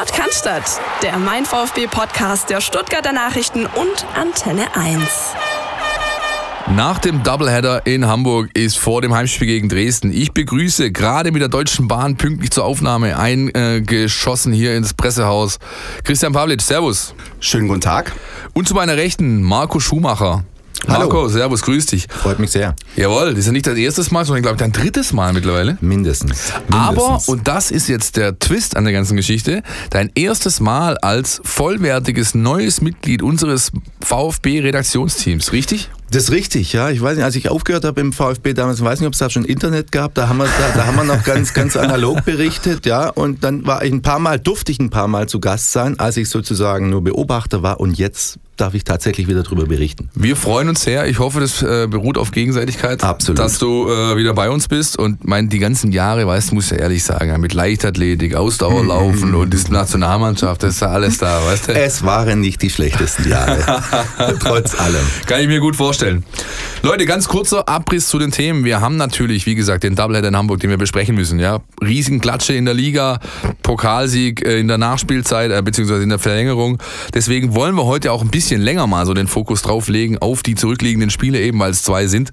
Sport kann der Mein VfB Podcast der Stuttgarter Nachrichten und Antenne 1. Nach dem Doubleheader in Hamburg ist vor dem Heimspiel gegen Dresden. Ich begrüße gerade mit der Deutschen Bahn pünktlich zur Aufnahme eingeschossen hier ins Pressehaus Christian Pavlic. Servus. Schönen guten Tag. Und zu meiner Rechten Marco Schumacher. Marco, Hallo. servus, grüß dich. Freut mich sehr. Jawohl, das ist ja nicht dein erstes Mal, sondern glaube ich dein drittes Mal mittlerweile. Mindestens. Mindestens. Aber, und das ist jetzt der Twist an der ganzen Geschichte, dein erstes Mal als vollwertiges neues Mitglied unseres VfB-Redaktionsteams, richtig? Das ist richtig, ja. Ich weiß nicht, als ich aufgehört habe im VfB damals, ich weiß nicht, ob es da schon Internet gab, da haben wir, da, da haben wir noch ganz, ganz analog berichtet, ja. Und dann war ich ein paar Mal, durfte ich ein paar Mal zu Gast sein, als ich sozusagen nur Beobachter war und jetzt darf ich tatsächlich wieder darüber berichten. Wir freuen uns sehr. Ich hoffe, das äh, beruht auf Gegenseitigkeit, Absolut. dass du äh, wieder bei uns bist. Und mein, die ganzen Jahre, weißt du, muss ja ehrlich sagen, mit Leichtathletik, Ausdauerlaufen und die Nationalmannschaft, das ist ja alles da, weißt du? Es waren nicht die schlechtesten Jahre. Trotz allem. Kann ich mir gut vorstellen. Leute, ganz kurzer Abriss zu den Themen. Wir haben natürlich, wie gesagt, den Doubleheader in Hamburg, den wir besprechen müssen. Ja, Riesenklatsche in der Liga, Pokalsieg äh, in der Nachspielzeit, äh, beziehungsweise in der Verlängerung. Deswegen wollen wir heute auch ein bisschen länger mal so den Fokus drauf legen auf die zurückliegenden Spiele, eben weil es zwei sind,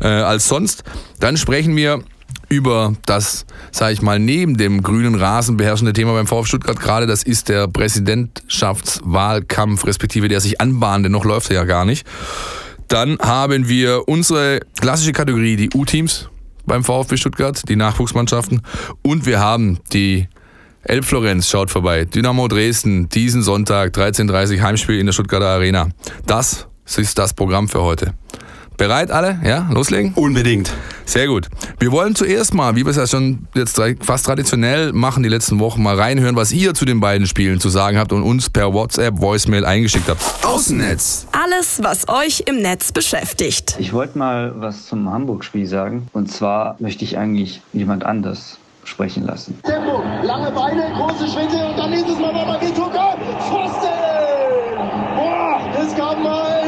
äh, als sonst. Dann sprechen wir über das, sage ich mal, neben dem grünen Rasen beherrschende Thema beim VfB Stuttgart gerade, das ist der Präsidentschaftswahlkampf, respektive der sich anbahnt, denn noch läuft er ja gar nicht. Dann haben wir unsere klassische Kategorie, die U-Teams beim VfB Stuttgart, die Nachwuchsmannschaften. Und wir haben die Elbflorenz schaut vorbei. Dynamo Dresden, diesen Sonntag 13.30 Uhr Heimspiel in der Stuttgarter Arena. Das ist das Programm für heute. Bereit alle? Ja, loslegen? Unbedingt. Sehr gut. Wir wollen zuerst mal, wie wir es ja schon jetzt fast traditionell machen, die letzten Wochen mal reinhören, was ihr zu den beiden Spielen zu sagen habt und uns per WhatsApp Voicemail eingeschickt habt. Außennetz. Alles, was euch im Netz beschäftigt. Ich wollte mal was zum Hamburg-Spiel sagen. Und zwar möchte ich eigentlich jemand anders sprechen lassen. Tempo, lange Beine, große Schritte und dann ist es mal die Tucker. Pfosten! Boah, es kam mal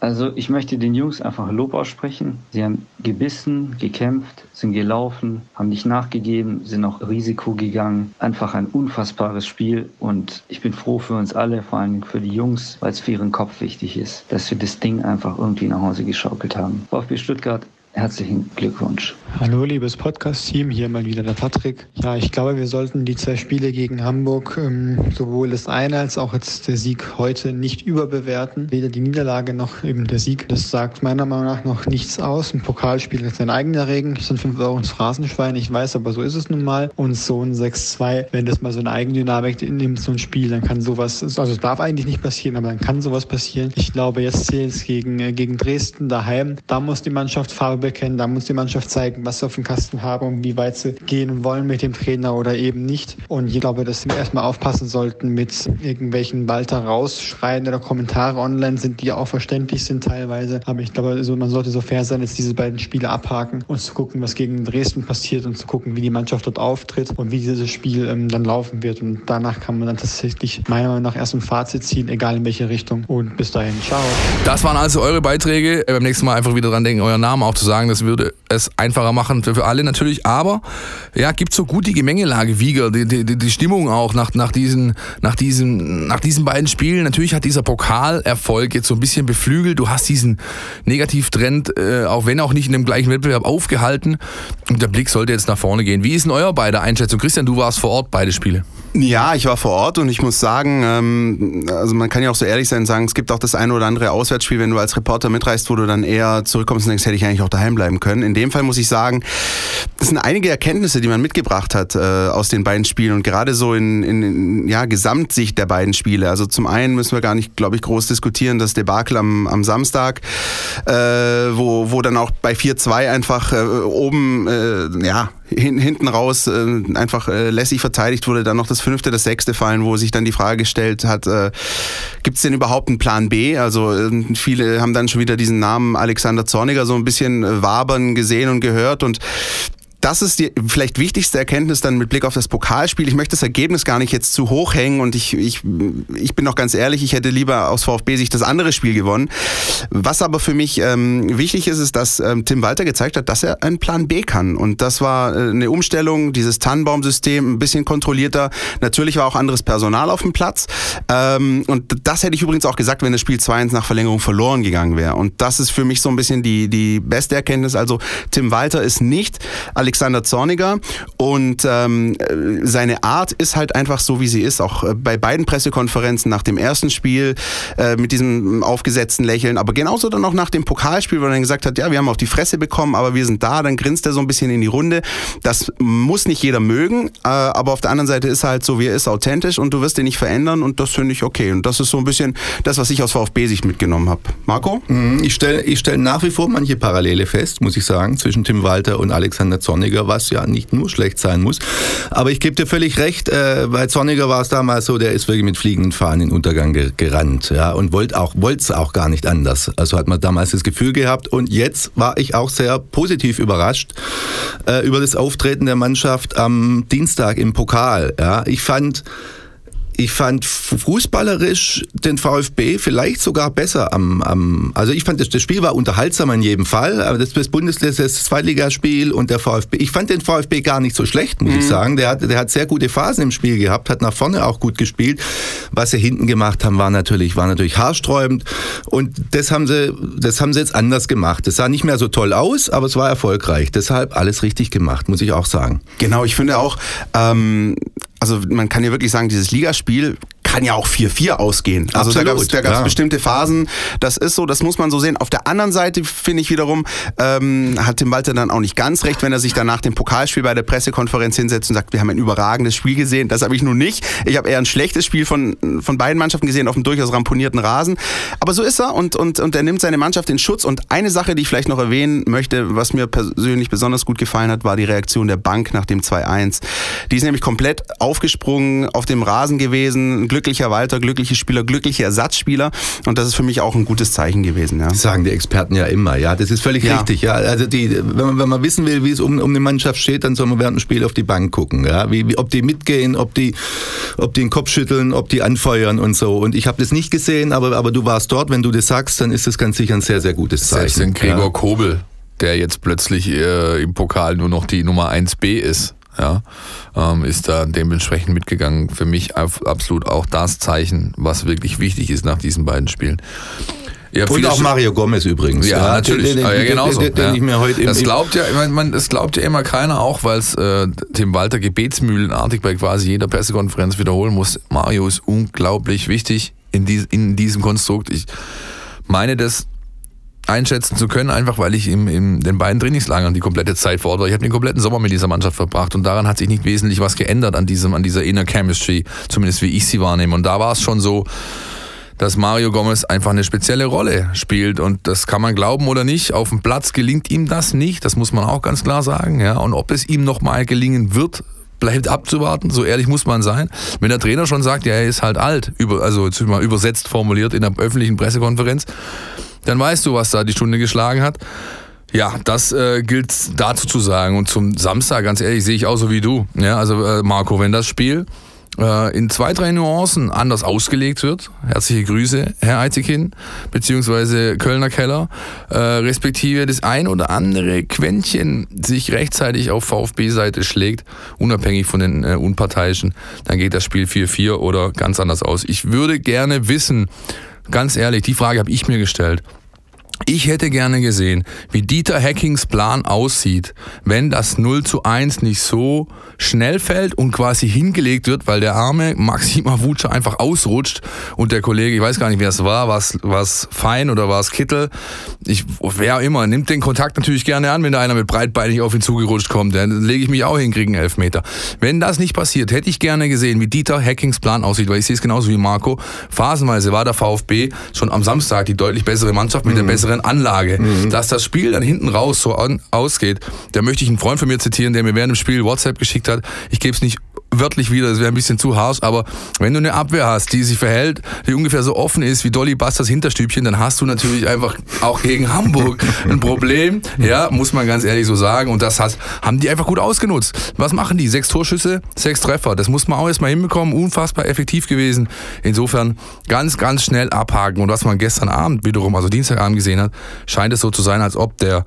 Also ich möchte den Jungs einfach Lob aussprechen. Sie haben gebissen, gekämpft, sind gelaufen, haben nicht nachgegeben, sind auch Risiko gegangen. Einfach ein unfassbares Spiel und ich bin froh für uns alle, vor allem für die Jungs, weil es für ihren Kopf wichtig ist, dass wir das Ding einfach irgendwie nach Hause geschaukelt haben. VfB Stuttgart Herzlichen Glückwunsch. Hallo, liebes Podcast-Team, hier mal wieder der Patrick. Ja, ich glaube, wir sollten die zwei Spiele gegen Hamburg, ähm, sowohl das eine als auch jetzt der Sieg heute, nicht überbewerten. Weder die Niederlage noch eben der Sieg. Das sagt meiner Meinung nach noch nichts aus. Ein Pokalspiel ist ein eigener Regen. Das sind 5 Euro ins Phrasenschwein. Ich weiß, aber so ist es nun mal. Und so ein 6-2, wenn das mal so eine Eigendynamik nimmt, so ein Spiel, dann kann sowas, also es darf eigentlich nicht passieren, aber dann kann sowas passieren. Ich glaube, jetzt zählt es gegen, äh, gegen Dresden daheim. Da muss die Mannschaft Farbe bekennen. Da muss die Mannschaft zeigen, was sie auf dem Kasten haben und wie weit sie gehen wollen mit dem Trainer oder eben nicht. Und ich glaube, dass wir erstmal aufpassen sollten mit irgendwelchen Walter rausschreien oder Kommentare online sind, die auch verständlich sind teilweise. Aber ich glaube, also man sollte so fair sein, jetzt diese beiden Spiele abhaken und zu gucken, was gegen Dresden passiert und zu gucken, wie die Mannschaft dort auftritt und wie dieses Spiel ähm, dann laufen wird. Und danach kann man dann tatsächlich meiner Meinung nach erst ein Fazit ziehen, egal in welche Richtung. Und bis dahin, ciao. Das waren also eure Beiträge. Beim nächsten Mal einfach wieder dran denken, euren Namen auch zu sagen das würde es einfacher machen für, alle natürlich. Aber ja, gibt so gut die Gemengelage Wieger, die, die, die Stimmung auch nach, nach, diesen, nach, diesen, nach diesen beiden Spielen. Natürlich hat dieser Pokalerfolg jetzt so ein bisschen beflügelt. Du hast diesen Negativtrend, äh, auch wenn auch nicht in dem gleichen Wettbewerb, aufgehalten. Und der Blick sollte jetzt nach vorne gehen. Wie ist denn euer beide Einschätzung? Christian, du warst vor Ort, beide Spiele. Ja, ich war vor Ort und ich muss sagen, ähm, also man kann ja auch so ehrlich sein und sagen, es gibt auch das eine oder andere Auswärtsspiel, wenn du als Reporter mitreist, wo du dann eher zurückkommst und denkst, hätte ich eigentlich auch daheim bleiben können. In dem Fall muss ich sagen, das sind einige Erkenntnisse, die man mitgebracht hat äh, aus den beiden Spielen und gerade so in, in, in ja, Gesamtsicht der beiden Spiele. Also zum einen müssen wir gar nicht, glaube ich, groß diskutieren, das Debakel am, am Samstag, äh, wo, wo dann auch bei 4-2 einfach äh, oben, äh, ja, hin, hinten raus äh, einfach äh, lässig verteidigt wurde, dann noch das fünfte, das sechste fallen, wo sich dann die Frage gestellt hat, äh, gibt es denn überhaupt einen Plan B? Also äh, viele haben dann schon wieder diesen Namen Alexander Zorniger so ein bisschen wabern gesehen und gehört und das ist die vielleicht wichtigste Erkenntnis dann mit Blick auf das Pokalspiel. Ich möchte das Ergebnis gar nicht jetzt zu hoch hängen und ich, ich, ich bin noch ganz ehrlich, ich hätte lieber aus VfB sich das andere Spiel gewonnen. Was aber für mich ähm, wichtig ist, ist, dass ähm, Tim Walter gezeigt hat, dass er einen Plan B kann. Und das war äh, eine Umstellung, dieses Tannenbaum-System ein bisschen kontrollierter. Natürlich war auch anderes Personal auf dem Platz. Ähm, und das hätte ich übrigens auch gesagt, wenn das Spiel 2-1 nach Verlängerung verloren gegangen wäre. Und das ist für mich so ein bisschen die, die beste Erkenntnis. Also Tim Walter ist nicht Alexander Zorniger und ähm, seine Art ist halt einfach so, wie sie ist. Auch äh, bei beiden Pressekonferenzen nach dem ersten Spiel äh, mit diesem aufgesetzten Lächeln, aber genauso dann auch nach dem Pokalspiel, wo er dann gesagt hat, ja, wir haben auf die Fresse bekommen, aber wir sind da, dann grinst er so ein bisschen in die Runde. Das muss nicht jeder mögen, äh, aber auf der anderen Seite ist er halt so, wie er ist, authentisch und du wirst ihn nicht verändern und das finde ich okay. Und das ist so ein bisschen das, was ich aus VfB-Sicht mitgenommen habe. Marco? Mhm, ich stelle ich stell nach wie vor manche Parallele fest, muss ich sagen, zwischen Tim Walter und Alexander Zorniger, was ja nicht nur schlecht sein muss. Aber ich gebe dir völlig recht, äh, bei Zorniger war es damals so, der ist wirklich mit fliegenden Fahnen in den Untergang gerannt ja, und wollte auch es auch gar nicht anders. Also hat man damals das Gefühl gehabt und jetzt war ich auch sehr positiv überrascht äh, über das Auftreten der Mannschaft am Dienstag im Pokal. Ja. Ich fand ich fand fußballerisch den VfB vielleicht sogar besser am, am also ich fand das, das Spiel war unterhaltsamer in jedem Fall, aber das, das Bundesliga, das Zweitligaspiel und der VfB, ich fand den VfB gar nicht so schlecht, muss mhm. ich sagen. Der hat, der hat sehr gute Phasen im Spiel gehabt, hat nach vorne auch gut gespielt. Was sie hinten gemacht haben, war natürlich, war natürlich haarsträubend und das haben sie, das haben sie jetzt anders gemacht. Das sah nicht mehr so toll aus, aber es war erfolgreich. Deshalb alles richtig gemacht, muss ich auch sagen. Genau, ich finde auch, ähm, also man kann ja wirklich sagen, dieses Ligaspiel kann ja auch 4-4 ausgehen. Also Absolut, da gab es da gab's bestimmte Phasen. Das ist so, das muss man so sehen. Auf der anderen Seite finde ich wiederum, ähm, hat Tim Walter dann auch nicht ganz recht, wenn er sich danach dem Pokalspiel bei der Pressekonferenz hinsetzt und sagt, wir haben ein überragendes Spiel gesehen. Das habe ich nun nicht. Ich habe eher ein schlechtes Spiel von, von beiden Mannschaften gesehen auf einem durchaus ramponierten Rasen. Aber so ist er und, und, und er nimmt seine Mannschaft in Schutz. Und eine Sache, die ich vielleicht noch erwähnen möchte, was mir persönlich besonders gut gefallen hat, war die Reaktion der Bank nach dem 2-1. Die ist nämlich komplett aufgesprungen auf dem Rasen gewesen, glücklicher Walter, glückliche Spieler, glückliche Ersatzspieler. Und das ist für mich auch ein gutes Zeichen gewesen. Ja. Das sagen die Experten ja immer, ja. Das ist völlig ja. richtig, ja. Also die, wenn man, wenn man wissen will, wie es um, um eine Mannschaft steht, dann soll man während dem Spiel auf die Bank gucken, ja. Wie, wie, ob die mitgehen, ob die, ob die den Kopf schütteln, ob die anfeuern und so. Und ich habe das nicht gesehen, aber, aber du warst dort. Wenn du das sagst, dann ist das ganz sicher ein sehr, sehr gutes Zeichen. Selbst den Gregor ja. Kobel, der jetzt plötzlich äh, im Pokal nur noch die Nummer 1b ist ja, ähm, ist da dementsprechend mitgegangen. Für mich absolut auch das Zeichen, was wirklich wichtig ist nach diesen beiden Spielen. Ja, und auch Mario Gomez übrigens. Ja, ja natürlich. Den, den, ja, genauso. Den, den, ja. heute das, glaubt ja, man, man, das glaubt ja immer keiner, auch weil es äh, Tim Walter gebetsmühlenartig bei quasi jeder Pressekonferenz wiederholen muss. Mario ist unglaublich wichtig in, dies, in diesem Konstrukt. Ich meine das einschätzen zu können, einfach weil ich in, in den beiden Trainingslagern die komplette Zeit war. Ich habe den kompletten Sommer mit dieser Mannschaft verbracht und daran hat sich nicht wesentlich was geändert an diesem, an dieser Inner Chemistry, zumindest wie ich sie wahrnehme. Und da war es schon so, dass Mario Gomez einfach eine spezielle Rolle spielt und das kann man glauben oder nicht. Auf dem Platz gelingt ihm das nicht, das muss man auch ganz klar sagen. Ja, und ob es ihm nochmal gelingen wird, bleibt abzuwarten, so ehrlich muss man sein. Wenn der Trainer schon sagt, ja, er ist halt alt, über, also jetzt mal übersetzt formuliert in der öffentlichen Pressekonferenz, dann weißt du, was da die Stunde geschlagen hat. Ja, das äh, gilt dazu zu sagen. Und zum Samstag, ganz ehrlich, sehe ich auch so wie du. Ja, also äh, Marco, wenn das Spiel äh, in zwei, drei Nuancen anders ausgelegt wird, herzliche Grüße, Herr Eitikin, beziehungsweise Kölner Keller, äh, respektive das ein oder andere Quäntchen sich rechtzeitig auf VfB-Seite schlägt, unabhängig von den äh, Unparteiischen, dann geht das Spiel 4-4 oder ganz anders aus. Ich würde gerne wissen, ganz ehrlich, die Frage habe ich mir gestellt. Ich hätte gerne gesehen, wie Dieter Hackings Plan aussieht, wenn das 0 zu 1 nicht so schnell fällt und quasi hingelegt wird, weil der arme Maxim Avuca einfach ausrutscht und der Kollege, ich weiß gar nicht, wer es war, war es Fein oder war es Kittel, ich, wer immer, nimmt den Kontakt natürlich gerne an, wenn da einer mit breitbeinig auf ihn zugerutscht kommt, dann lege ich mich auch hin, kriege einen Elfmeter. Wenn das nicht passiert, hätte ich gerne gesehen, wie Dieter Hackings Plan aussieht, weil ich sehe es genauso wie Marco. Phasenweise war der VfB schon am Samstag die deutlich bessere Mannschaft mit mhm. der besseren Anlage. Mhm. Dass das Spiel dann hinten raus so an, ausgeht, da möchte ich einen Freund von mir zitieren, der mir während dem Spiel WhatsApp geschickt hat, ich gebe es nicht wörtlich wieder, das wäre ein bisschen zu harsch, aber wenn du eine Abwehr hast, die sich verhält, die ungefähr so offen ist wie Dolly Busters Hinterstübchen, dann hast du natürlich einfach auch gegen Hamburg ein Problem. Ja, muss man ganz ehrlich so sagen. Und das hat, haben die einfach gut ausgenutzt. Was machen die? Sechs Torschüsse, sechs Treffer. Das muss man auch erstmal hinbekommen. Unfassbar effektiv gewesen. Insofern ganz, ganz schnell abhaken. Und was man gestern Abend wiederum, also Dienstagabend gesehen hat, scheint es so zu sein, als ob der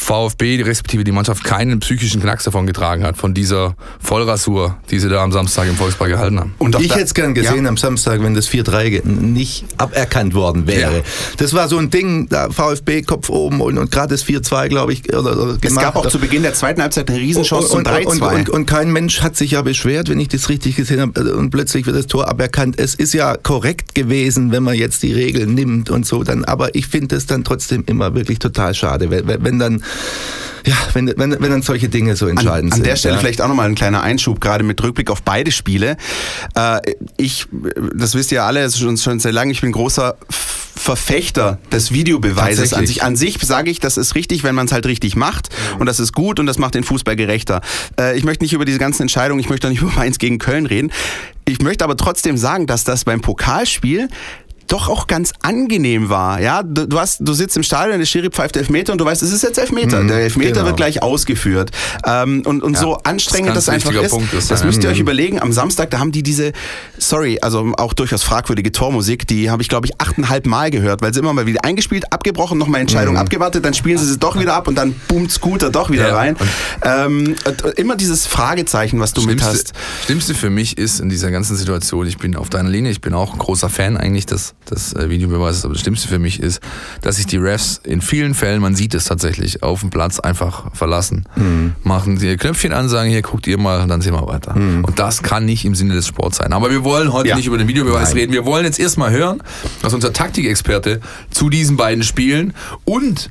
VfB, respektive die Mannschaft, keinen psychischen Knacks davon getragen hat, von dieser Vollrasur, die sie da am Samstag im Volkspark gehalten haben. Und ich hätte es gern gesehen ja. am Samstag, wenn das 4-3 nicht aberkannt worden wäre. Ja. Das war so ein Ding, da VfB Kopf oben und, und gerade das 4-2, glaube ich, oder, oder Es gab auch zu Beginn der zweiten Halbzeit eine Riesenchance zum 3-2. Und, und, und, kein Mensch hat sich ja beschwert, wenn ich das richtig gesehen habe, und plötzlich wird das Tor aberkannt. Es ist ja korrekt gewesen, wenn man jetzt die Regeln nimmt und so, dann, aber ich finde es dann trotzdem immer wirklich total schade, wenn, wenn dann ja, wenn, wenn, wenn dann solche Dinge so entscheidend an, sind. An der Stelle ja. vielleicht auch nochmal ein kleiner Einschub, gerade mit Rückblick auf beide Spiele. Äh, ich, das wisst ihr alle, es ist schon, schon sehr lange, ich bin großer Verfechter des Videobeweises an sich. An sich sage ich, das ist richtig, wenn man es halt richtig macht und das ist gut und das macht den Fußball gerechter. Äh, ich möchte nicht über diese ganzen Entscheidungen, ich möchte auch nicht über Mainz gegen Köln reden. Ich möchte aber trotzdem sagen, dass das beim Pokalspiel doch auch ganz angenehm war. Ja, du, du, hast, du sitzt im Stadion, der Schiri pfeift Elfmeter und du weißt, es ist jetzt Elfmeter. Mhm, der Elfmeter genau. wird gleich ausgeführt. Ähm, und und ja, so anstrengend das, das einfach ist, ist, das müsst ihr euch mhm. überlegen. Am Samstag, da haben die diese, sorry, also auch durchaus fragwürdige Tormusik, die habe ich glaube ich achteinhalb Mal gehört, weil sie immer mal wieder eingespielt, abgebrochen, nochmal Entscheidung mhm. abgewartet, dann spielen sie sie doch wieder ab und dann boomt Scooter doch wieder ja, rein. Ähm, immer dieses Fragezeichen, was du Schlimmste, mit hast. Schlimmste für mich ist in dieser ganzen Situation, ich bin auf deiner Linie, ich bin auch ein großer Fan eigentlich des des äh, Videobeweises, aber das Schlimmste für mich ist, dass sich die Refs in vielen Fällen, man sieht es tatsächlich, auf dem Platz einfach verlassen. Mhm. Machen die Knöpfchen an, sagen, hier guckt ihr mal, dann sehen wir weiter. Mhm. Und das kann nicht im Sinne des Sports sein. Aber wir wollen heute ja. nicht über den Videobeweis Nein. reden. Wir wollen jetzt erstmal hören, was unser Taktikexperte zu diesen beiden Spielen und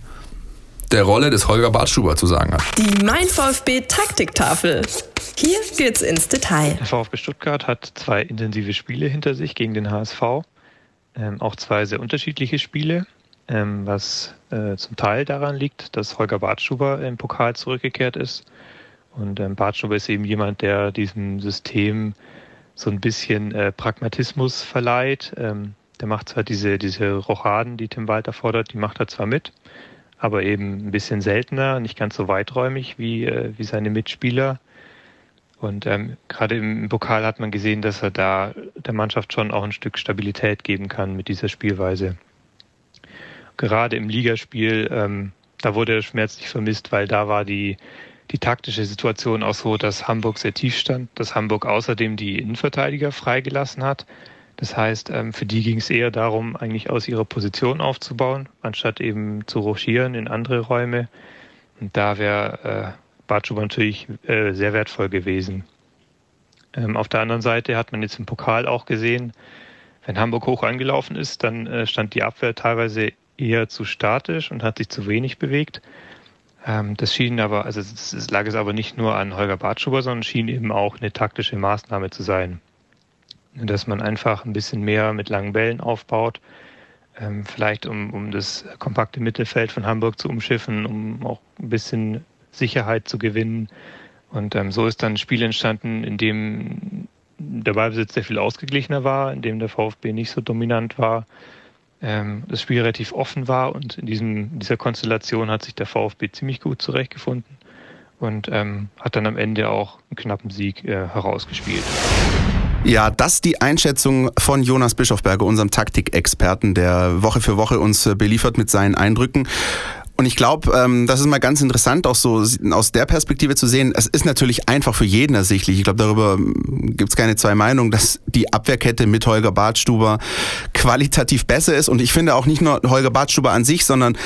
der Rolle des Holger Bartstuber zu sagen hat. Die Mein VfB Taktiktafel. Hier geht's ins Detail. Der VfB Stuttgart hat zwei intensive Spiele hinter sich gegen den HSV ähm, auch zwei sehr unterschiedliche Spiele, ähm, was äh, zum Teil daran liegt, dass Holger Bartschuber im Pokal zurückgekehrt ist. Und ähm, Bartschuber ist eben jemand, der diesem System so ein bisschen äh, Pragmatismus verleiht. Ähm, der macht zwar diese, diese Rochaden, die Tim Walter fordert, die macht er zwar mit, aber eben ein bisschen seltener, nicht ganz so weiträumig wie, äh, wie seine Mitspieler. Und ähm, gerade im Pokal hat man gesehen, dass er da der Mannschaft schon auch ein Stück Stabilität geben kann mit dieser Spielweise. Gerade im Ligaspiel, ähm, da wurde er schmerzlich vermisst, weil da war die, die taktische Situation auch so, dass Hamburg sehr tief stand, dass Hamburg außerdem die Innenverteidiger freigelassen hat. Das heißt, ähm, für die ging es eher darum, eigentlich aus ihrer Position aufzubauen, anstatt eben zu rochieren in andere Räume. Und da wäre Bartschuber natürlich äh, sehr wertvoll gewesen. Ähm, auf der anderen Seite hat man jetzt im Pokal auch gesehen, wenn Hamburg hoch angelaufen ist, dann äh, stand die Abwehr teilweise eher zu statisch und hat sich zu wenig bewegt. Ähm, das schien aber, also es, es lag es aber nicht nur an Holger Bartschuber, sondern schien eben auch eine taktische Maßnahme zu sein. Dass man einfach ein bisschen mehr mit langen Bällen aufbaut, ähm, vielleicht um, um das kompakte Mittelfeld von Hamburg zu umschiffen, um auch ein bisschen Sicherheit zu gewinnen. Und ähm, so ist dann ein Spiel entstanden, in dem der Ballbesitz sehr viel ausgeglichener war, in dem der VfB nicht so dominant war, ähm, das Spiel relativ offen war und in diesem, dieser Konstellation hat sich der VfB ziemlich gut zurechtgefunden und ähm, hat dann am Ende auch einen knappen Sieg äh, herausgespielt. Ja, das die Einschätzung von Jonas Bischofberger, unserem Taktikexperten, der Woche für Woche uns äh, beliefert mit seinen Eindrücken. Und ich glaube, ähm, das ist mal ganz interessant, auch so aus der Perspektive zu sehen. Es ist natürlich einfach für jeden ersichtlich. Ich glaube, darüber ähm, gibt es keine zwei Meinungen, dass die Abwehrkette mit Holger Bartstuber qualitativ besser ist. Und ich finde auch nicht nur Holger Bartstuber an sich, sondern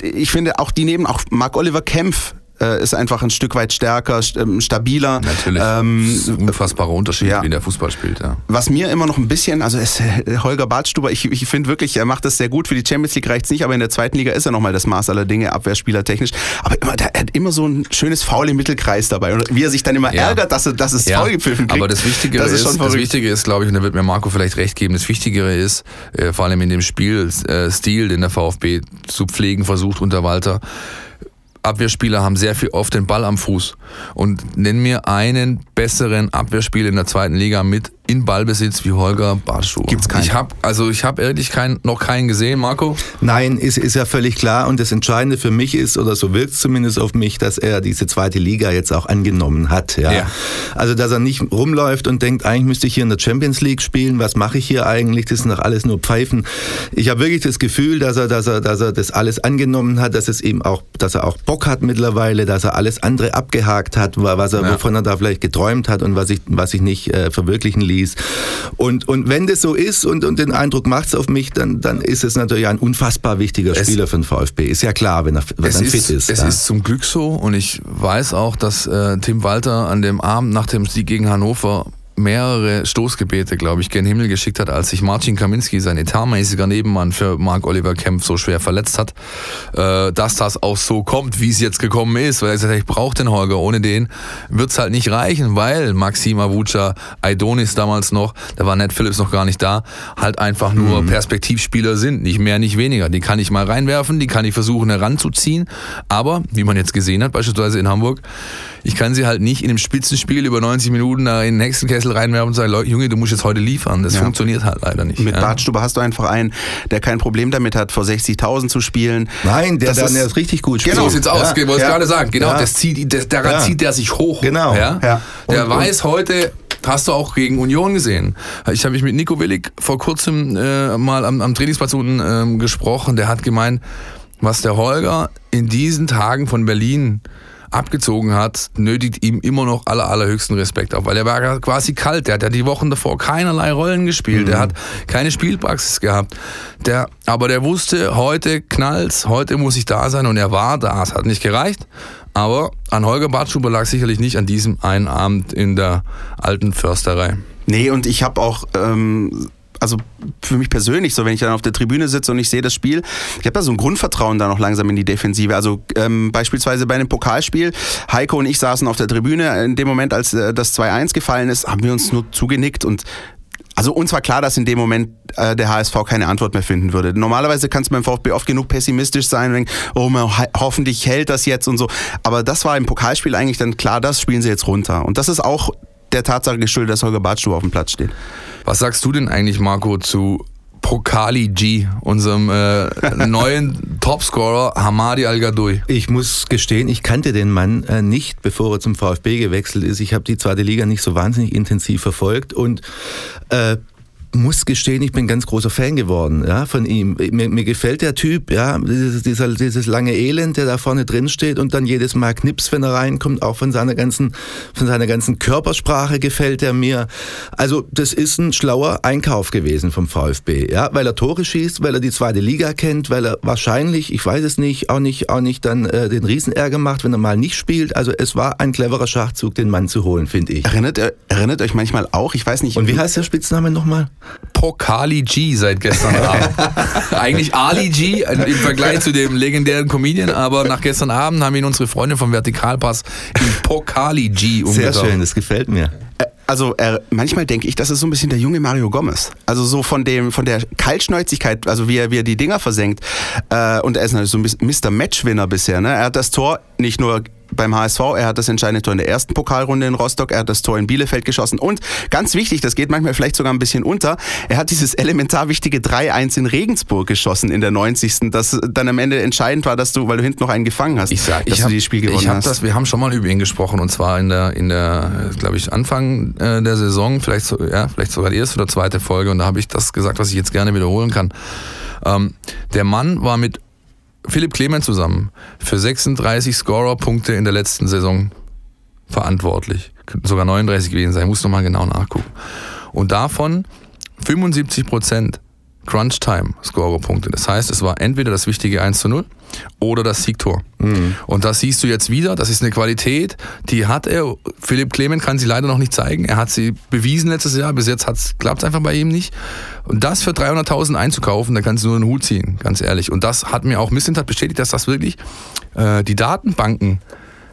äh, ich finde auch die neben auch Marc Oliver Kempf äh, ist einfach ein Stück weit stärker, ähm, stabiler. Natürlich. Ähm, das ist ein unfassbarer Unterschied, ja. wie der Fußball spielt. Ja. Was mir immer noch ein bisschen, also ist, äh, Holger Bartstuber, ich, ich finde wirklich, er macht das sehr gut. Für die Champions League reicht es nicht, aber in der zweiten Liga ist er nochmal das Maß aller Dinge, Abwehrspieler technisch. Aber immer, er hat immer so ein schönes Foul im Mittelkreis dabei. Und wie er sich dann immer ja. ärgert, dass, er, dass es ja. Foul gepfiffen kriegt. Aber das Wichtige das ist, ist das Wichtige ist, glaube ich, und da wird mir Marco vielleicht recht geben, das Wichtigere ist, äh, vor allem in dem Spielstil, äh, den der VfB zu pflegen versucht unter Walter, Abwehrspieler haben sehr viel oft den Ball am Fuß. Und nenn mir einen besseren Abwehrspieler in der zweiten Liga mit in Ballbesitz wie Holger Bartschuh. Gibt's keinen. Ich habe also ich habe ehrlich kein, noch keinen gesehen, Marco. Nein, ist, ist ja völlig klar. Und das Entscheidende für mich ist, oder so wirkt es zumindest auf mich, dass er diese zweite Liga jetzt auch angenommen hat. Ja? Ja. Also, dass er nicht rumläuft und denkt, eigentlich müsste ich hier in der Champions League spielen. Was mache ich hier eigentlich? Das sind doch alles nur Pfeifen. Ich habe wirklich das Gefühl, dass er, dass er, dass er das alles angenommen hat, dass es ihm auch, dass er auch Bock hat mittlerweile, dass er alles andere abgehakt hat, was er, Ja. wovon er da vielleicht geträumt hat und was ich, was ich nicht äh, verwirklichen ließ. Und, und wenn das so ist und, und den Eindruck macht es auf mich, dann, dann ist es natürlich ein unfassbar wichtiger Es- Spieler für den VfB. Ist ja klar, wenn er, wenn Es er ist, fit ist. es ja. ist zum Glück so und ich weiß auch, dass äh, Tim Walter an dem Abend nach dem Sieg gegen Hannover mehrere Stoßgebete, glaube ich, gen Himmel geschickt hat, als sich Marcin Kaminski, sein etatmäßiger Nebenmann für Marc-Oliver Kempf, so schwer verletzt hat, äh, dass das auch so kommt, wie es jetzt gekommen ist, weil er gesagt hat, ich brauche den Holger, ohne den wird's halt nicht reichen, weil Maxim Avuca, Aidonis damals noch, da war Ned Phillips noch gar nicht da, halt einfach nur Perspektivspieler sind, nicht mehr, nicht weniger. Die kann ich mal reinwerfen, die kann ich versuchen heranzuziehen, aber, wie man jetzt gesehen hat, beispielsweise in Hamburg, ich kann sie halt nicht in einem Spitzenspiel über 90 Minuten da in den Hexenkessel reinwerfen und sagen, Leute, Junge, du musst jetzt heute liefern. Das Ja. funktioniert halt leider nicht. Mit ja. Bartstube hast du einfach einen, der kein Problem damit hat, vor 60.000 zu spielen. Nein, der Das dann ist- erst richtig gut spielt. So sieht's aus, ich wollte es ja. gerade sagen. Genau, Ja. das zieht, das, daran Ja. zieht der sich hoch. Genau. Ja? Ja. Der Und- weiß heute, hast du auch gegen Union gesehen. Ich habe mich mit Nico Willig vor kurzem äh, mal am, am Trainingsplatz unten ähm, gesprochen. Der hat gemeint, was der Holger in diesen Tagen von Berlin abgezogen hat, nötigt ihm immer noch aller, allerhöchsten Respekt auf, weil er war quasi kalt. Der hat ja die Wochen davor keinerlei Rollen gespielt. Der hat keine Spielpraxis gehabt. Der, aber der wusste, heute knallt's, heute muss ich da sein und er war da. Es hat nicht gereicht. Aber an Holger Bartschuber lag sicherlich nicht an diesem einen Abend in der alten Försterei. Nee, und ich habe auch, ähm, also für mich persönlich, so wenn ich dann auf der Tribüne sitze und ich sehe das Spiel, ich habe da so ein Grundvertrauen da noch langsam in die Defensive. Also ähm, beispielsweise bei einem Pokalspiel, Heiko und ich saßen auf der Tribüne, in dem Moment, als äh, das 2-1 gefallen ist, haben wir uns nur zugenickt und also uns war klar, dass in dem Moment äh, der HSV keine Antwort mehr finden würde. Normalerweise kannst du beim VfB oft genug pessimistisch sein denken, oh, man, ho- hoffentlich hält das jetzt und so. Aber das war im Pokalspiel eigentlich dann klar, das spielen sie jetzt runter. Und das ist auch der Tatsache geschuldet, dass Holger Bartschuh auf dem Platz steht. Was sagst du denn eigentlich, Marco, zu Pokali G, unserem äh, neuen Topscorer Hamadi Al-Gadoui? Ich muss gestehen, ich kannte den Mann äh, nicht, bevor er zum VfB gewechselt ist. Ich habe die zweite Liga nicht so wahnsinnig intensiv verfolgt und äh, muss gestehen, ich bin ganz großer Fan geworden ja, von ihm. Mir, mir gefällt der Typ, ja, dieses, dieser, dieses lange Elend, der da vorne drin steht und dann jedes Mal knips, wenn er reinkommt, auch von seiner ganzen, von seiner ganzen Körpersprache gefällt er mir. Also das ist ein schlauer Einkauf gewesen vom VfB, ja, weil er Tore schießt, weil er die zweite Liga kennt, weil er wahrscheinlich, ich weiß es nicht, auch nicht, auch nicht dann äh, den Riesenärger macht, wenn er mal nicht spielt. Also es war ein cleverer Schachzug, den Mann zu holen, finde ich. Erinnert, erinnert euch manchmal auch, ich weiß nicht. Und wie heißt der Spitzname nochmal? Pokali G seit gestern Abend. Eigentlich Ali G im Vergleich zu dem legendären Comedian, aber nach gestern Abend haben ihn unsere Freunde vom Vertikalpass in Pokali G Sehr umgetauft. schön, das gefällt mir. Äh, Also er, manchmal denke ich, das ist so ein bisschen der junge Mario Gomez. Also so von dem von der Kaltschnäuzigkeit, also wie er, wie er die Dinger versenkt. Äh, und er ist natürlich so ein Mr. Matchwinner bisher. Ne? Er hat das Tor nicht nur beim HSV, er hat das entscheidende Tor in der ersten Pokalrunde in Rostock, er hat das Tor in Bielefeld geschossen und ganz wichtig, das geht manchmal vielleicht sogar ein bisschen unter, er hat dieses elementar wichtige 3-1 in Regensburg geschossen in der 90. Das dann am Ende entscheidend war, dass du, weil du hinten noch einen gefangen hast, Ich sag, dass ich du hab, dieses Spiel gewonnen ich hab hast. das, wir haben schon mal über ihn gesprochen und zwar in der, in der, glaube ich, Anfang äh, der Saison, vielleicht, so, ja, vielleicht sogar die erste oder zweite Folge und da habe ich das gesagt, was ich jetzt gerne wiederholen kann. Ähm, der Mann war mit Philipp Clement zusammen für 36 Scorer-Punkte in der letzten Saison verantwortlich. Könnten sogar 39 gewesen sein, ich muss nochmal genau nachgucken. Und davon 75 Prozent Crunch-Time-Scorer-Punkte. Das heißt, es war entweder das wichtige 1 zu 0 oder das Siegtor. Und das siehst du jetzt wieder. Das ist eine Qualität, die hat er. Philipp Clement kann sie leider noch nicht zeigen. Er hat sie bewiesen letztes Jahr. Bis jetzt klappt es einfach bei ihm nicht. Und das für 300.000 einzukaufen, da kannst du nur einen Hut ziehen, ganz ehrlich. Und das hat mir auch Missentat bestätigt, dass das wirklich äh, die Datenbanken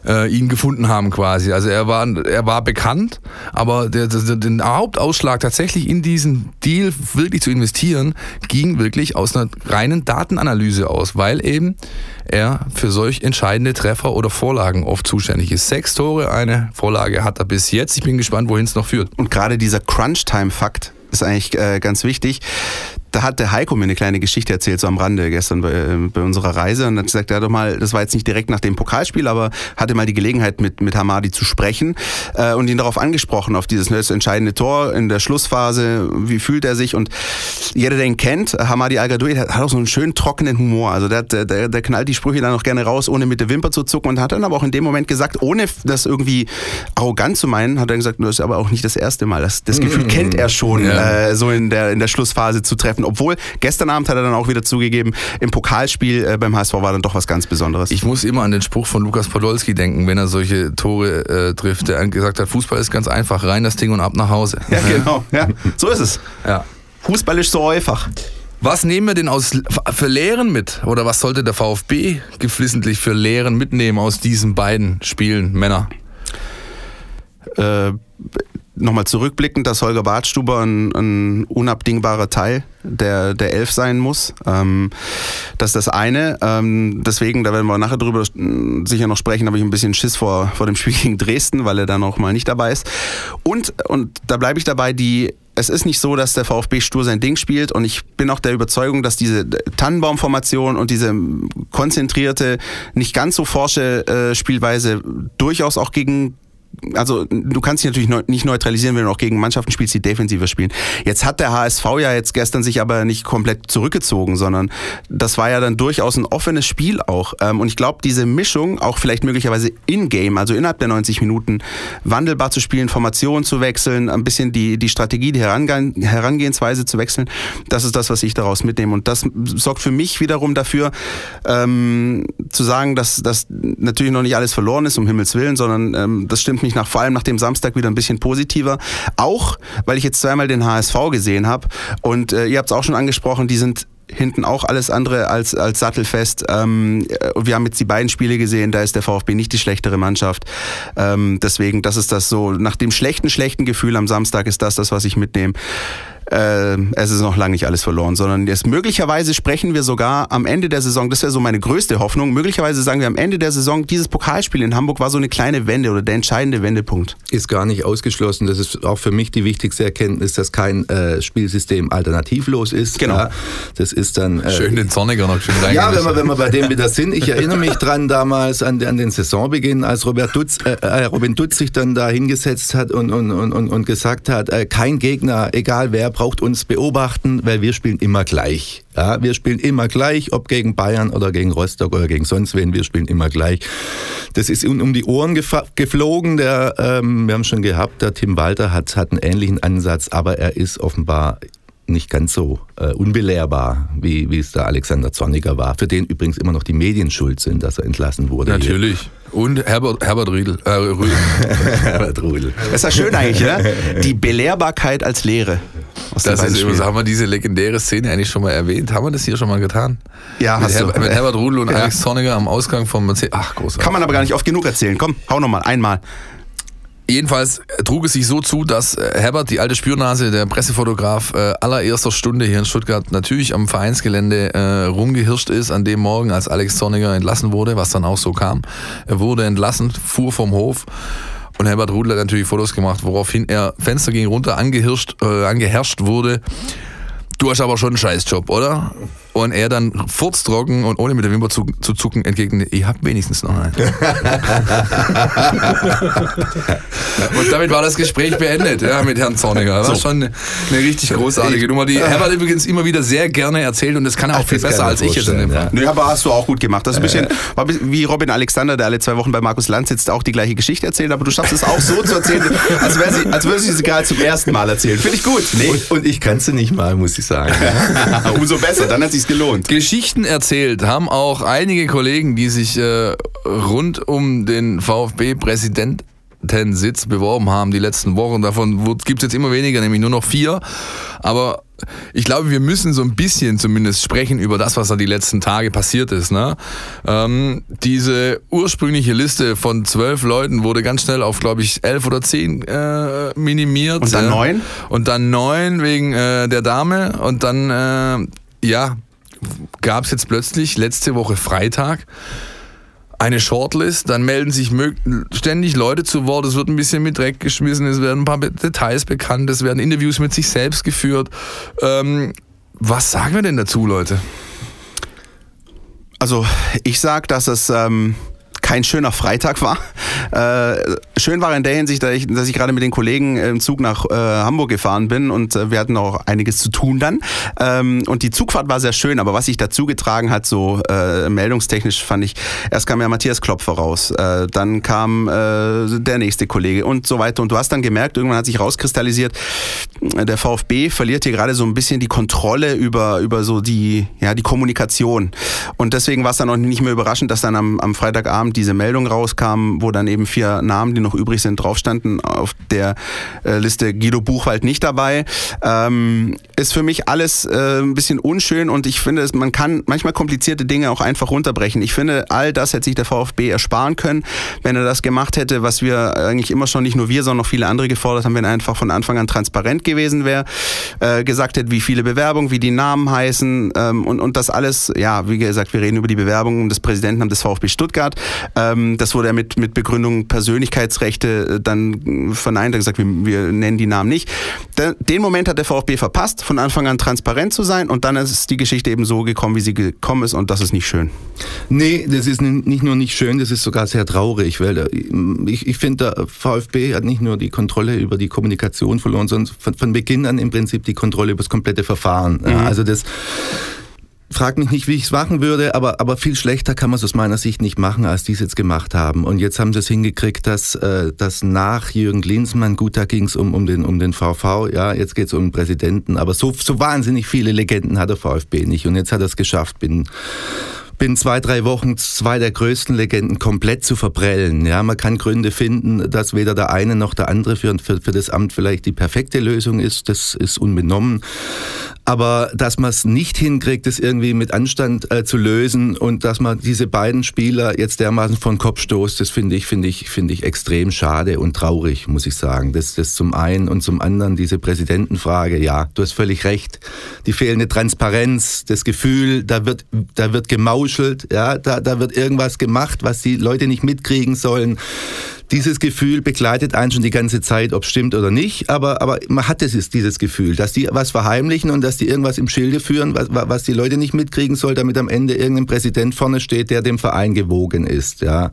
äh, ihn gefunden haben quasi. Also er war, er war bekannt, aber der, der, den Hauptausschlag tatsächlich in diesen Deal wirklich zu investieren, ging wirklich aus einer reinen Datenanalyse aus, weil eben er für solch entscheidende Treffer oder Vorlagen oft zuständig ist. Sechs Tore, eine Vorlage hat er bis jetzt. Ich bin gespannt, wohin es noch führt. Und gerade dieser Crunch-Time-Fakt ist eigentlich äh, ganz wichtig da hat der Heiko mir eine kleine Geschichte erzählt, so am Rande gestern bei, äh, bei unserer Reise. Und hat gesagt, er doch mal, das war jetzt nicht direkt nach dem Pokalspiel, aber hatte mal die Gelegenheit, mit, mit Hamadi zu sprechen äh, und ihn darauf angesprochen, auf dieses das entscheidende Tor in der Schlussphase. Wie fühlt er sich? Und jeder, der ihn kennt, Hamadi al hat auch so einen schönen trockenen Humor. Also der, der, der knallt die Sprüche dann auch gerne raus, ohne mit der Wimper zu zucken und hat dann aber auch in dem Moment gesagt, ohne das irgendwie arrogant zu meinen, hat er gesagt, das ist aber auch nicht das erste Mal. Das, das Gefühl kennt er schon, ja. äh, so in der, in der Schlussphase zu treffen. Obwohl, gestern Abend hat er dann auch wieder zugegeben, im Pokalspiel äh, beim HSV war dann doch was ganz Besonderes. Ich muss immer an den Spruch von Lukas Podolski denken, wenn er solche Tore äh, trifft, der gesagt hat, Fußball ist ganz einfach, rein das Ding und ab nach Hause. Ja, genau. Ja, so ist es. Ja. Fußball ist so einfach. Was nehmen wir denn aus, für Lehren mit? Oder was sollte der VfB geflissentlich für Lehren mitnehmen aus diesen beiden Spielen, Männer? Äh, nochmal zurückblickend, dass Holger Badstuber ein, ein, unabdingbarer Teil der, der Elf sein muss. Ähm, das ist das eine. Ähm, deswegen, da werden wir nachher drüber sicher noch sprechen, habe ich ein bisschen Schiss vor, vor dem Spiel gegen Dresden, weil er dann auch mal nicht dabei ist. Und, und da bleibe ich dabei, die es ist nicht so, dass der VfB stur sein Ding spielt und ich bin auch der Überzeugung, dass diese Tannenbaumformation und diese konzentrierte, nicht ganz so forsche äh, Spielweise durchaus auch gegen also du kannst dich natürlich nicht neutralisieren, wenn du auch gegen Mannschaften spielst, die defensiver spielen. Jetzt hat der HSV ja jetzt gestern sich aber nicht komplett zurückgezogen, sondern das war ja dann durchaus ein offenes Spiel auch. Ähm, und ich glaube, diese Mischung, auch vielleicht möglicherweise in-game, also innerhalb der 90 Minuten, wandelbar zu spielen, Formationen zu wechseln, ein bisschen die, die Strategie, die Herangehensweise zu wechseln, das ist das, was ich daraus mitnehme. Und das sorgt für mich wiederum dafür, ähm, zu sagen, dass, dass natürlich noch nicht alles verloren ist, um Himmels Willen, sondern ähm, das stimmt mich nach, vor allem nach dem Samstag wieder ein bisschen positiver. Auch, weil ich jetzt zweimal den HSV gesehen habe und äh, ihr habt es auch schon angesprochen, die sind hinten auch alles andere als, als sattelfest. Ähm, wir haben jetzt die beiden Spiele gesehen, da ist der VfB nicht die schlechtere Mannschaft. Ähm, deswegen, das ist das so, nach dem schlechten, schlechten Gefühl am Samstag ist das das, was ich mitnehme äh, es ist noch lange nicht alles verloren, sondern jetzt möglicherweise sprechen wir sogar am Ende der Saison, das wäre so meine größte Hoffnung, möglicherweise sagen wir am Ende der Saison, dieses Pokalspiel in Hamburg war so eine kleine Wende oder der entscheidende Wendepunkt. Ist gar nicht ausgeschlossen. Das ist auch für mich die wichtigste Erkenntnis, dass kein äh, Spielsystem alternativlos ist. Genau. Ja, das ist dann. Äh, schön den Zorniger noch schön Ja, wenn wir, wenn wir bei dem wieder sind. Ich erinnere mich dran damals an, an den Saisonbeginn, als Robert Dutz, äh, äh, Robin Dutz sich dann da hingesetzt hat und, und, und, und gesagt hat, äh, kein Gegner, egal wer, braucht uns beobachten, weil wir spielen immer gleich. Ja, wir spielen immer gleich, ob gegen Bayern oder gegen Rostock oder gegen sonst wen, wir spielen immer gleich. Das ist um die Ohren geflogen. Der, ähm, wir haben schon gehabt, der Tim Walter hat, hat einen ähnlichen Ansatz, aber er ist offenbar nicht ganz so äh, unbelehrbar, wie, wie es der Alexander Zorniger war, für den übrigens immer noch die Medien schuld sind, dass er entlassen wurde. Natürlich. Hier. Und Herbert, Herbert Riedel. Äh, Rüdel. Herbert Rüdel. Das ist ja schön eigentlich, ne? Die Belehrbarkeit als Lehre. Das ist immer, haben wir diese legendäre Szene eigentlich schon mal erwähnt? Haben wir das hier schon mal getan? Ja, mit hast Her du. Mit Herbert Rudel und ja. Alex Zorniger am Ausgang vom Mercedes. Ach, großartig. Kann man aber gar nicht oft genug erzählen. Komm, hau nochmal, einmal. Jedenfalls trug es sich so zu, dass äh, Herbert, die alte Spürnase, der Pressefotograf äh, allererster Stunde hier in Stuttgart, natürlich am Vereinsgelände äh, rumgehirscht ist an dem Morgen, als Alex Zorniger entlassen wurde, was dann auch so kam. Er wurde entlassen, fuhr vom Hof und Herbert Rudel hat natürlich Fotos gemacht, woraufhin er Fenster ging runter angehirscht, äh, angeherrscht wurde. Du hast aber schon einen Scheißjob, oder? Und er dann furztrocken und ohne mit der Wimper zu, zu zucken entgegnet, ich hab wenigstens noch einen. und damit war das Gespräch beendet ja, mit Herrn Zorniger. Das war schon eine, eine richtig großartige Nummer, die Herbert übrigens immer wieder sehr gerne erzählt und das kann er auch viel besser als ich jetzt in dem Fall. Ja. aber hast du auch gut gemacht. Das ist ein bisschen war wie Robin Alexander, der alle zwei Wochen bei Markus Lanz sitzt, auch die gleiche Geschichte erzählt, aber du schaffst es auch so zu erzählen, als, sie, als würde sie sie gerade zum ersten Mal erzählen. Finde ich gut. Nee. Und, und ich kann sie nicht mal, muss ich sagen. Umso besser, dann hat sich gelohnt. Geschichten erzählt haben auch einige Kollegen, die sich äh, rund um den VfB-Präsidentensitz beworben haben die letzten Wochen. Davon gibt es jetzt immer weniger, nämlich nur noch vier. Aber ich glaube, wir müssen so ein bisschen zumindest sprechen über das, was da die letzten Tage passiert ist. Ne? Ähm, diese ursprüngliche Liste von zwölf Leuten wurde ganz schnell auf, glaube ich, elf oder zehn äh, minimiert. Und dann äh, neun? Und dann neun wegen äh, der Dame. Und dann, äh, ja, gab es jetzt plötzlich letzte Woche Freitag eine Shortlist, dann melden sich ständig Leute zu Wort, es wird ein bisschen mit Dreck geschmissen, es werden ein paar Details bekannt, es werden Interviews mit sich selbst geführt. Ähm, was sagen wir denn dazu, Leute? Also ich sage, dass es ähm, kein schöner Freitag war. Äh, schön war in der Hinsicht, dass ich, dass ich gerade mit den Kollegen im Zug nach äh, Hamburg gefahren bin und äh, wir hatten auch einiges zu tun dann. Ähm, und die Zugfahrt war sehr schön, aber was sich dazu getragen hat, so meldungstechnisch fand ich, erst kam ja Matthias Klopfer raus, dann kam der nächste Kollege und so weiter. Und du hast dann gemerkt, irgendwann hat sich rauskristallisiert, der VfB verliert hier gerade so ein bisschen die Kontrolle über, über so die, ja, die Kommunikation. Und deswegen war es dann auch nicht mehr überraschend, dass dann am, am Freitagabend diese Meldung rauskam, wo dann eben vier Namen, die noch übrig sind, drauf standen. Auf der äh, Liste Guido Buchwald nicht dabei. Ähm, ist für mich alles äh, ein bisschen unschön und ich finde, man kann manchmal komplizierte Dinge auch einfach runterbrechen. Ich finde, all das hätte sich der VfB ersparen können, wenn er das gemacht hätte, was wir eigentlich immer schon, nicht nur wir, sondern auch viele andere gefordert haben, wenn er einfach von Anfang an transparent gewesen wäre, äh, gesagt hätte, wie viele Bewerbungen, wie die Namen heißen ähm, und, und das alles, ja, wie gesagt, wir reden über die Bewerbungen des Präsidenten des VfB Stuttgart. Ähm, das wurde ja mit, mit Begründung Persönlichkeitsrechte äh, dann verneint, er gesagt, wir, wir nennen die Namen nicht. Den Moment hat der VfB verpasst, von Anfang an transparent zu sein und dann ist die Geschichte eben so gekommen, wie sie gekommen ist und das ist nicht schön. Nee, das ist nicht nur nicht schön, das ist sogar sehr traurig, weil ich, ich finde, der VfB hat nicht nur die Kontrolle über die Kommunikation verloren, sondern von, von Beginn an im Prinzip die Kontrolle über das komplette Verfahren. Mhm. Also das frag mich nicht, wie ich es machen würde, aber, aber viel schlechter kann man es aus meiner Sicht nicht machen, als die es jetzt gemacht haben. Und jetzt haben sie es hingekriegt, dass, äh, dass nach Jürgen Klinsmann, gut, da ging es um, um, den, um den VV, ja, jetzt geht es um den Präsidenten, aber so, so wahnsinnig viele Legenden hat der VfB nicht. Und jetzt hat er es geschafft, bin bin zwei, drei Wochen zwei der größten Legenden komplett zu verprellen. Ja, man kann Gründe finden, dass weder der eine noch der andere für, für, für das Amt vielleicht die perfekte Lösung ist. Das ist unbenommen. Aber dass man es nicht hinkriegt, das irgendwie mit Anstand äh, zu lösen und dass man diese beiden Spieler jetzt dermaßen vor den Kopf stoßt, das finde ich, finde ich, finde ich extrem schade und traurig, muss ich sagen. Das, das zum einen und zum anderen diese Präsidentenfrage. Ja, du hast völlig recht. Die fehlende Transparenz, das Gefühl, da wird, da wird gemauschelt, ja, da, da wird irgendwas gemacht, was die Leute nicht mitkriegen sollen dieses Gefühl begleitet einen schon die ganze Zeit, ob es stimmt oder nicht, aber, aber man hat dieses, dieses Gefühl, dass die was verheimlichen und dass die irgendwas im Schilde führen, was, was die Leute nicht mitkriegen soll, damit am Ende irgendein Präsident vorne steht, der dem Verein gewogen ist. Ja.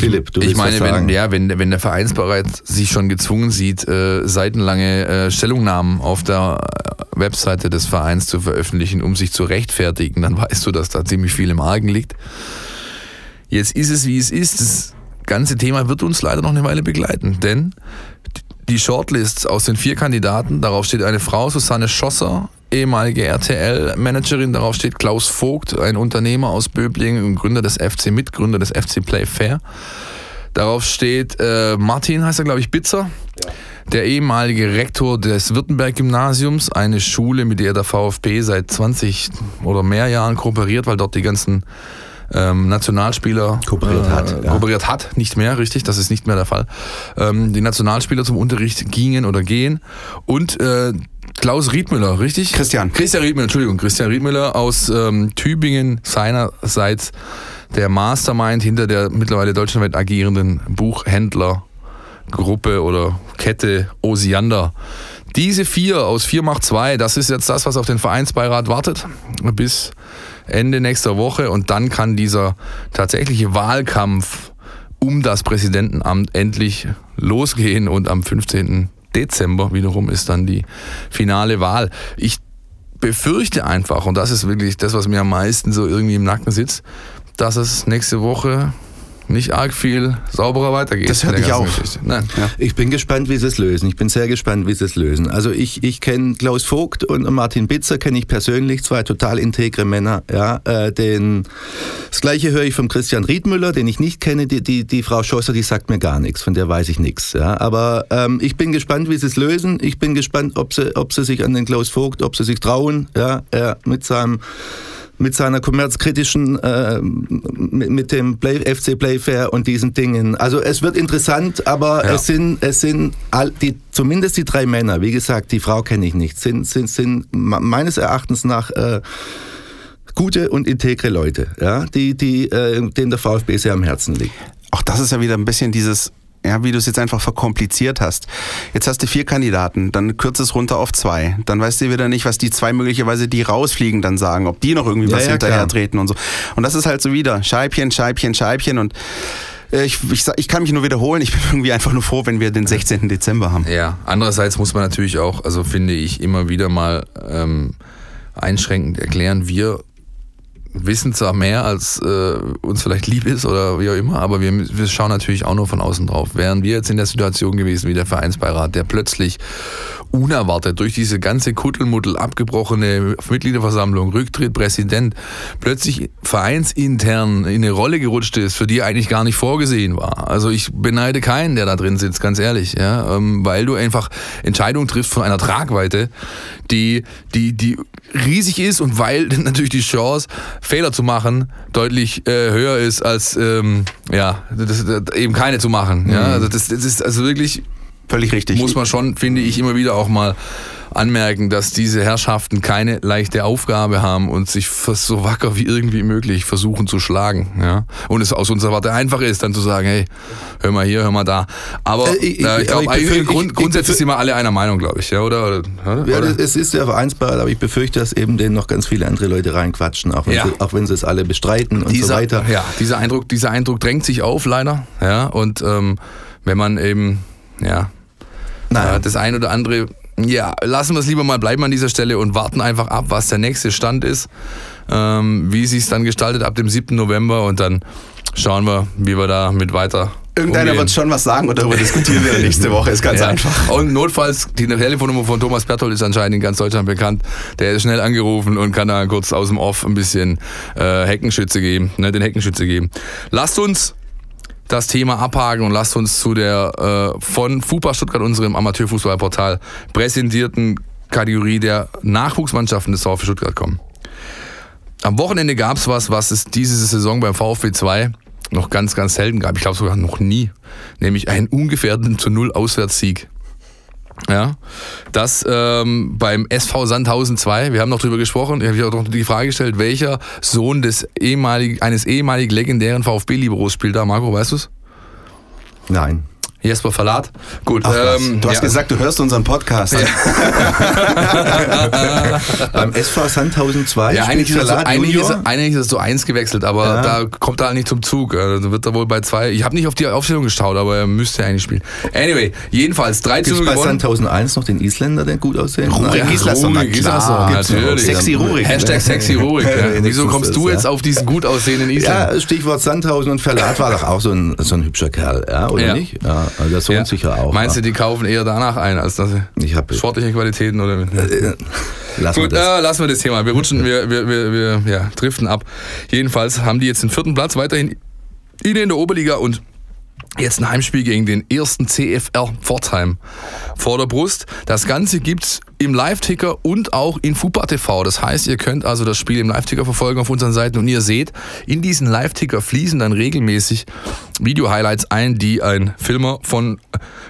Philipp, du ich meine, wenn, ja, wenn, wenn der Vereinsbereich sich schon gezwungen sieht, äh, seitenlange äh, Stellungnahmen auf der äh, Webseite des Vereins zu veröffentlichen, um sich zu rechtfertigen, dann weißt du, dass da ziemlich viel im Argen liegt. Jetzt ist es, wie es ist. Das ganze Thema wird uns leider noch eine Weile begleiten, denn die Shortlists aus den vier Kandidaten, darauf steht eine Frau, Susanne Schosser, ehemalige RTL-Managerin, darauf steht Klaus Vogt, ein Unternehmer aus Böblingen und Gründer des FC, Mitgründer des FC Play Fair. Darauf steht äh, Martin, heißt er glaube ich, Bitzer, ja. der ehemalige Rektor des Württemberg-Gymnasiums, eine Schule, mit der der VfB seit 20 oder mehr Jahren kooperiert, weil dort die ganzen ähm, Nationalspieler kooperiert, äh, hat, ja. kooperiert hat, nicht mehr, richtig, das ist nicht mehr der Fall. Ähm, die Nationalspieler zum Unterricht gingen oder gehen und äh, Klaus Riedmüller, richtig? Christian. Christian Riedmüller, Entschuldigung, Christian Riedmüller aus ähm, Tübingen, seinerseits der Mastermind hinter der mittlerweile deutschlandweit agierenden Buchhändlergruppe oder Kette Osiander. Diese vier aus 4 macht 2, das ist jetzt das, was auf den Vereinsbeirat wartet, bis Ende nächster Woche und dann kann dieser tatsächliche Wahlkampf um das Präsidentenamt endlich losgehen und am 15. Dezember wiederum ist dann die finale Wahl. Ich befürchte einfach, und das ist wirklich das, was mir am meisten so irgendwie im Nacken sitzt, dass es nächste Woche nicht arg viel sauberer weitergeht. Das hört auf. Geschichte. Nein. Ich bin gespannt, wie sie es lösen. Ich bin sehr gespannt, wie sie es lösen. Also ich, ich kenne Klaus Vogt und Martin Bitzer kenne ich persönlich, zwei total integre Männer. Ja, äh, den, das gleiche höre ich vom Christian Riedmüller, den ich nicht kenne. Die, die, die Frau Schosser, die sagt mir gar nichts, von der weiß ich nichts. Ja. Aber ähm, ich bin gespannt, wie sie es lösen. Ich bin gespannt, ob sie, ob sie sich an den Klaus Vogt, ob sie sich trauen, ja, er mit seinem mit seiner kommerzkritischen, äh, mit, mit dem Play, FC Playfair und diesen Dingen. Also es wird interessant, aber Ja. es sind, es sind all, die, zumindest die drei Männer, wie gesagt, die Frau kenne ich nicht, sind, sind, sind me- meines Erachtens nach äh, gute und integre Leute, ja, die, die, äh, denen der VfB sehr am Herzen liegt. Auch das ist ja wieder ein bisschen dieses, ja, wie du es jetzt einfach verkompliziert hast. Jetzt hast du vier Kandidaten, dann kürzt es runter auf zwei. Dann weißt du wieder nicht, was die zwei möglicherweise, die rausfliegen, dann sagen, ob die noch irgendwie Ja, was ja, hinterher klar. treten und so. Und das ist halt so wieder Scheibchen, Scheibchen, Scheibchen und äh, ich, ich, ich kann mich nur wiederholen, ich bin irgendwie einfach nur froh, wenn wir den 16. Dezember haben. Ja, andererseits muss man natürlich auch, also finde ich, immer wieder mal ähm, einschränkend erklären, wir wissen zwar mehr, als äh, uns vielleicht lieb ist oder wie auch immer, aber wir, wir schauen natürlich auch nur von außen drauf. Wären wir jetzt in der Situation gewesen wie der Vereinsbeirat, der plötzlich unerwartet durch diese ganze Kuddelmuddel abgebrochene Mitgliederversammlung, Rücktritt, Präsident, plötzlich vereinsintern in eine Rolle gerutscht ist, für die eigentlich gar nicht vorgesehen war. Also ich beneide keinen, der da drin sitzt, ganz ehrlich, ja, ähm, weil du einfach Entscheidungen triffst von einer Tragweite, die, die, die riesig ist und weil natürlich die Chance, Fehler zu machen, deutlich äh, höher ist als ähm, ja, das, das, eben keine zu machen. Ja, also das, das ist also wirklich Völlig richtig. muss man schon, finde ich, immer wieder auch mal anmerken, dass diese Herrschaften keine leichte Aufgabe haben und sich fast so wacker wie irgendwie möglich versuchen zu schlagen. Ja? Und es aus unserer Warte einfach ist, dann zu sagen, hey, hör mal hier, hör mal da. Aber Äh, ich- äh, ich glaube, Grund, ich- grundsätzlich ich- sind wir alle einer Meinung, glaube ich. Ja, oder? oder? Ja, oder? das- es ist der Vereinsbeirat, aber ich befürchte, dass eben denen noch ganz viele andere Leute reinquatschen, auch wenn, Ja. sie, auch wenn sie es alle bestreiten und dieser, so weiter. Ja, dieser Eindruck, dieser Eindruck drängt sich auf, leider. Ja, und ähm, wenn man eben, ja, Nein. Ja, das ein oder andere, ja, lassen wir es lieber mal bleiben an dieser Stelle und warten einfach ab, was der nächste Stand ist, ähm, wie sich es dann gestaltet ab dem 7. November und dann schauen wir, wie wir da mit weiter. Irgendeiner umgehen. wird schon was sagen und darüber diskutieren wir nächste Woche. Ist ganz Ja. einfach. Und notfalls, die Telefonnummer von Thomas Berthold ist anscheinend in ganz Deutschland bekannt. Der ist schnell angerufen und kann da kurz aus dem Off ein bisschen äh, Heckenschütze geben, ne, den Heckenschütze geben. Lasst uns das Thema abhaken und lasst uns zu der äh, von FUPA Stuttgart, unserem Amateurfußballportal, präsentierten Kategorie der Nachwuchsmannschaften des VfB Stuttgart kommen. Am Wochenende gab es was, was es diese Saison beim VfB 2 noch ganz, ganz selten gab. Ich glaube sogar noch nie. Nämlich einen ungefährdeten zu Null Auswärtssieg. Ja, das ähm, beim SV Sandhausen 2, wir haben noch drüber gesprochen, ich habe auch noch die Frage gestellt, welcher Sohn des ehemalig, eines ehemalig legendären VfB-Liberos spielt da? Marco, weißt du's? Nein. Jesper Verlat. Gut, Ach, ähm, du hast ja. gesagt, du hörst unseren Podcast. Beim SV Sandhausen 2 Ja, eigentlich ist, so, eigentlich, ist, eigentlich ist er so eins gewechselt, aber Ja. da kommt er halt nicht zum Zug. Also wird er wohl bei zwei. Ich habe nicht auf die Aufstellung geschaut, aber er müsste eigentlich spielen. Anyway, jedenfalls 3 zu Gibt 0 bei gewonnen. Sandhausen 1 noch den Isländer, der gut aussehen? Rurik noch. natürlich. Sexy Rurik. Hashtag sexy Rurik. Ja. Wieso kommst du jetzt ja. auf diesen gut aussehenden Isländer? Ja, Stichwort Sandhausen und Verlat war doch auch so ein, so ein hübscher Kerl, ja, oder Ja. nicht? Ja, also der Sohn Ja. sicher auch. Meinst du, ja. die kaufen eher danach ein, als dass sie Ich hab- sportliche Qualitäten oder Äh, Lassen wir Gut, das. äh, lassen wir das Thema. Wir rutschen, wir, wir, wir, wir ja, driften ab. Jedenfalls haben die jetzt den vierten Platz weiterhin in der Oberliga und jetzt ein Heimspiel gegen den ersten CFR Pforzheim vor der Brust. Das Ganze gibt's im Live-Ticker und auch in FUPA TV. Das heißt, ihr könnt also das Spiel im Live-Ticker verfolgen auf unseren Seiten und ihr seht, in diesen Live-Ticker fließen dann regelmäßig Video-Highlights ein, die ein Filmer von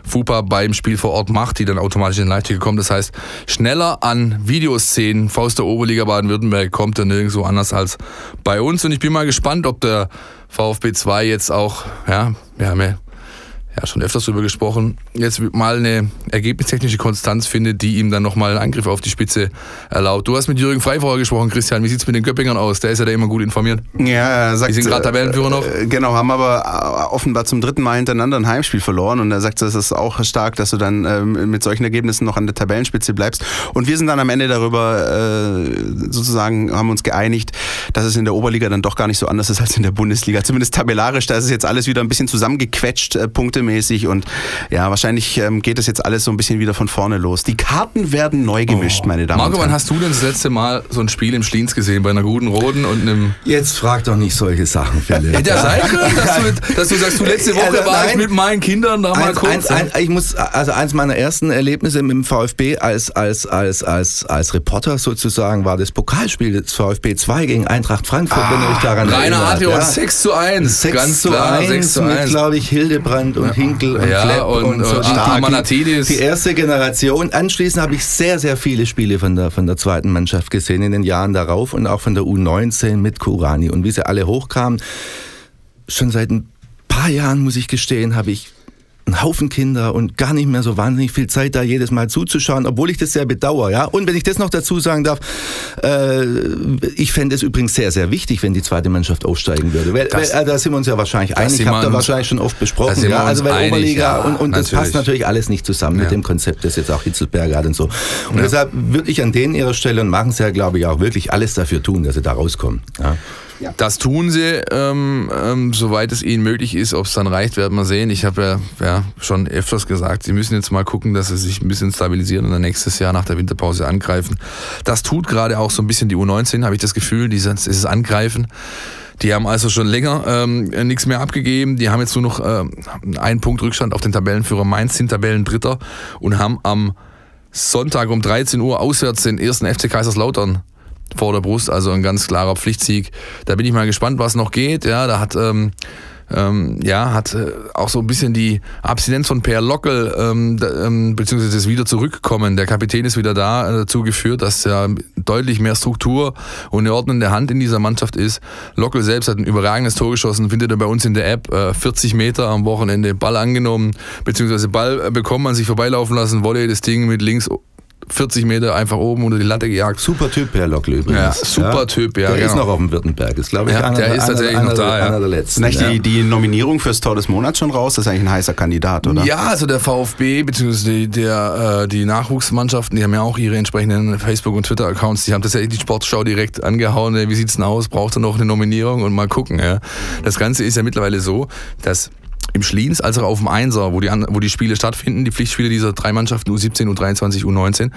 FUPA beim Spiel vor Ort macht, die dann automatisch in den Live-Ticker kommen. Das heißt, schneller an Videoszenen aus der Oberliga Baden-Württemberg kommt er nirgendwo anders als bei uns. Und ich bin mal gespannt, ob der VfB 2 jetzt auch, ja, wir haben ja ja schon öfters drüber gesprochen, jetzt mal eine ergebnistechnische Konstanz findet, die ihm dann nochmal einen Angriff auf die Spitze erlaubt. Du hast mit Jürgen Frey vorher gesprochen, Christian. Wie sieht es mit den Göppingern aus? Der ist ja da immer gut informiert. Ja, er sagt, Die sind gerade Tabellenführer noch. Äh, Genau, haben aber äh, offenbar zum dritten Mal hintereinander ein Heimspiel verloren und er sagt, das ist auch stark, dass du dann ähm, mit solchen Ergebnissen noch an der Tabellenspitze bleibst. Und wir sind dann am Ende darüber äh, sozusagen, haben uns geeinigt, dass es in der Oberliga dann doch gar nicht so anders ist als in der Bundesliga. Zumindest tabellarisch, da ist es jetzt alles wieder ein bisschen zusammengequetscht, äh, punktemäßig und ja, wahrscheinlich ähm, geht es jetzt alles so ein bisschen wieder von vorne los. Die Karten werden neu gemischt, meine Damen Marco, und wann Herren. hast du denn das letzte Mal so ein Spiel im Schliens gesehen? Bei einer guten Roten und einem. Jetzt frag doch nicht solche Sachen, Philipp. Hätte ja sein können, dass du, dass du sagst, du letzte Woche Also, war ich nein. mit meinen Kindern da mal Eins, kurz. eins, ein, ich muss, also eins meiner ersten Erlebnisse mit dem VfB als, als, als, als, als Reporter sozusagen war das Pokalspiel des VfB 2 gegen Eintracht Frankfurt, wenn ihr euch daran Rainer erinnert. Adrian, ja. 6 zu 1. 6 ganz zu klar, 1 6 zu mit, 1. glaube ich, Hildebrand und Hinkel und Ja, Klepp und, und, so. äh, Die- die-. Die erste Generation. Anschließend habe ich sehr, sehr viele Spiele von der, von der zweiten Mannschaft gesehen in den Jahren darauf und auch von der U19 mit Kurani. Und wie sie alle hochkamen, schon seit ein paar Jahren, muss ich gestehen, habe ich einen Haufen Kinder und gar nicht mehr so wahnsinnig viel Zeit, da jedes Mal zuzuschauen, obwohl ich das sehr bedauere. Ja? Und wenn ich das noch dazu sagen darf, äh, ich fände es übrigens sehr, sehr wichtig, wenn die zweite Mannschaft aufsteigen würde. Weil, Das- weil, äh, da sind wir uns ja wahrscheinlich einig, ich habe wir da wahrscheinlich schon oft besprochen. Ja? Also weil einig, Oberliga ja, und, und das passt natürlich alles nicht zusammen Ja. mit dem Konzept, das jetzt auch Hitzelberger hat und so. Und deshalb würde ich an denen ihrer Stelle und machen sie ja, glaube ich, auch wirklich alles dafür tun, dass sie da rauskommen. Ja? Das tun sie, ähm, ähm, soweit es ihnen möglich ist. Ob es dann reicht, werden wir sehen. Ich habe ja, ja schon öfters gesagt, sie müssen jetzt mal gucken, dass sie sich ein bisschen stabilisieren und dann nächstes Jahr nach der Winterpause angreifen. Das tut gerade auch so ein bisschen die U19, habe ich das Gefühl, dieses, dieses Angreifen. Die haben also schon länger ähm, nichts mehr abgegeben. Die haben jetzt nur noch ähm, einen Punkt Rückstand auf den Tabellenführer Mainz, sind Tabellendritter und haben am Sonntag um 13 Uhr auswärts den ersten FC Kaiserslautern vor der Brust, also ein ganz klarer Pflichtsieg. Da bin ich mal gespannt, was noch geht. Ja, da hat ähm, ähm, ja hat äh, auch so ein bisschen die Abstinenz von Per Lockel ähm, ähm, beziehungsweise das wieder zurückkommen. Der Kapitän ist wieder da äh, dazu geführt, dass ja deutlich mehr Struktur und eine ordnende Hand in dieser Mannschaft ist. Lockel selbst hat ein überragendes Tor geschossen, findet er bei uns in der App äh, 40 Meter am Wochenende Ball angenommen beziehungsweise Ball äh, bekommen, an sich vorbeilaufen lassen, Volley das Ding mit links 40 Meter einfach oben unter die Latte gejagt. Super Typ, Herr Lockel übrigens. Ja, super Typ, ja, Der ist genau. noch auf dem Württemberg. Ist, glaube ich, Ja, einer, der ist einer, tatsächlich einer, noch da, der, ja. einer der Ist letzten. eigentlich ja. die, die Nominierung fürs Tor des Monats schon raus? Das ist eigentlich ein heißer Kandidat, oder? Ja, also der VfB beziehungsweise die, der, äh, die Nachwuchsmannschaften, die haben ja auch ihre entsprechenden Facebook- und Twitter-Accounts, die haben tatsächlich die Sportschau direkt angehauen, wie sieht's denn aus, braucht er noch eine Nominierung und mal gucken. Ja. Das Ganze ist ja mittlerweile so, dass im Schliens, als auch auf dem Einser, wo die, wo die Spiele stattfinden, die Pflichtspiele dieser drei Mannschaften U17, U23, U19,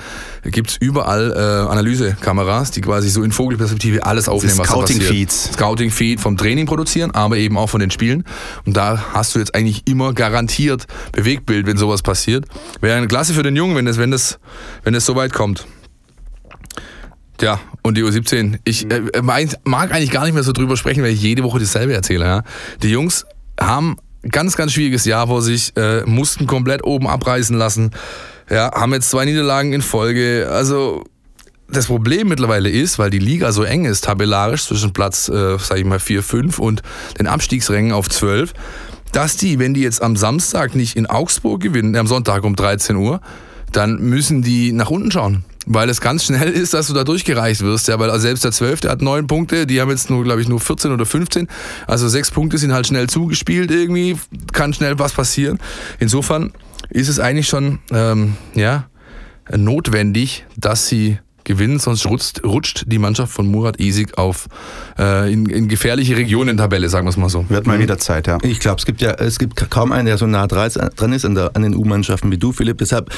gibt's überall äh, Analysekameras, die quasi so in Vogelperspektive alles aufnehmen, was da passiert. Scouting-Feeds. Scouting-Feed vom Training produzieren, aber eben auch von den Spielen. Und da hast du jetzt eigentlich immer garantiert Bewegtbild, wenn sowas passiert. Wäre eine Klasse für den Jungen, wenn das, wenn das, wenn das so weit kommt. Tja, und die U17. Ich äh, mag mag eigentlich gar nicht mehr so drüber sprechen, weil ich jede Woche dasselbe erzähle. Ja? Die Jungs haben ganz, ganz schwieriges Jahr vor sich, äh, mussten komplett oben abreißen lassen, ja, haben jetzt zwei Niederlagen in Folge. Also das Problem mittlerweile ist, weil die Liga so eng ist, tabellarisch zwischen Platz, äh, sag ich mal, 4, 5 und den Abstiegsrängen auf 12, dass die, wenn die jetzt am Samstag nicht in Augsburg gewinnen, äh, am Sonntag um 13 Uhr, dann müssen die nach unten schauen. Weil es ganz schnell ist, dass du da durchgereicht wirst. Ja, weil selbst der 12. hat neun Punkte, die haben jetzt nur, glaube ich, nur 14 oder 15. Also sechs Punkte sind halt schnell zugespielt irgendwie, kann schnell was passieren. Insofern ist es eigentlich schon, ähm, ja, notwendig, dass sie gewinnen, sonst rutscht, rutscht die Mannschaft von Murat Isik auf äh, in, in gefährliche Regionen in der Tabelle, sagen wir es mal so. Wird mal wieder Zeit, ja. Ich glaube, es gibt ja, es gibt kaum einen, der so nah dran ist an, der, an den U-Mannschaften wie du, Philipp. Deshalb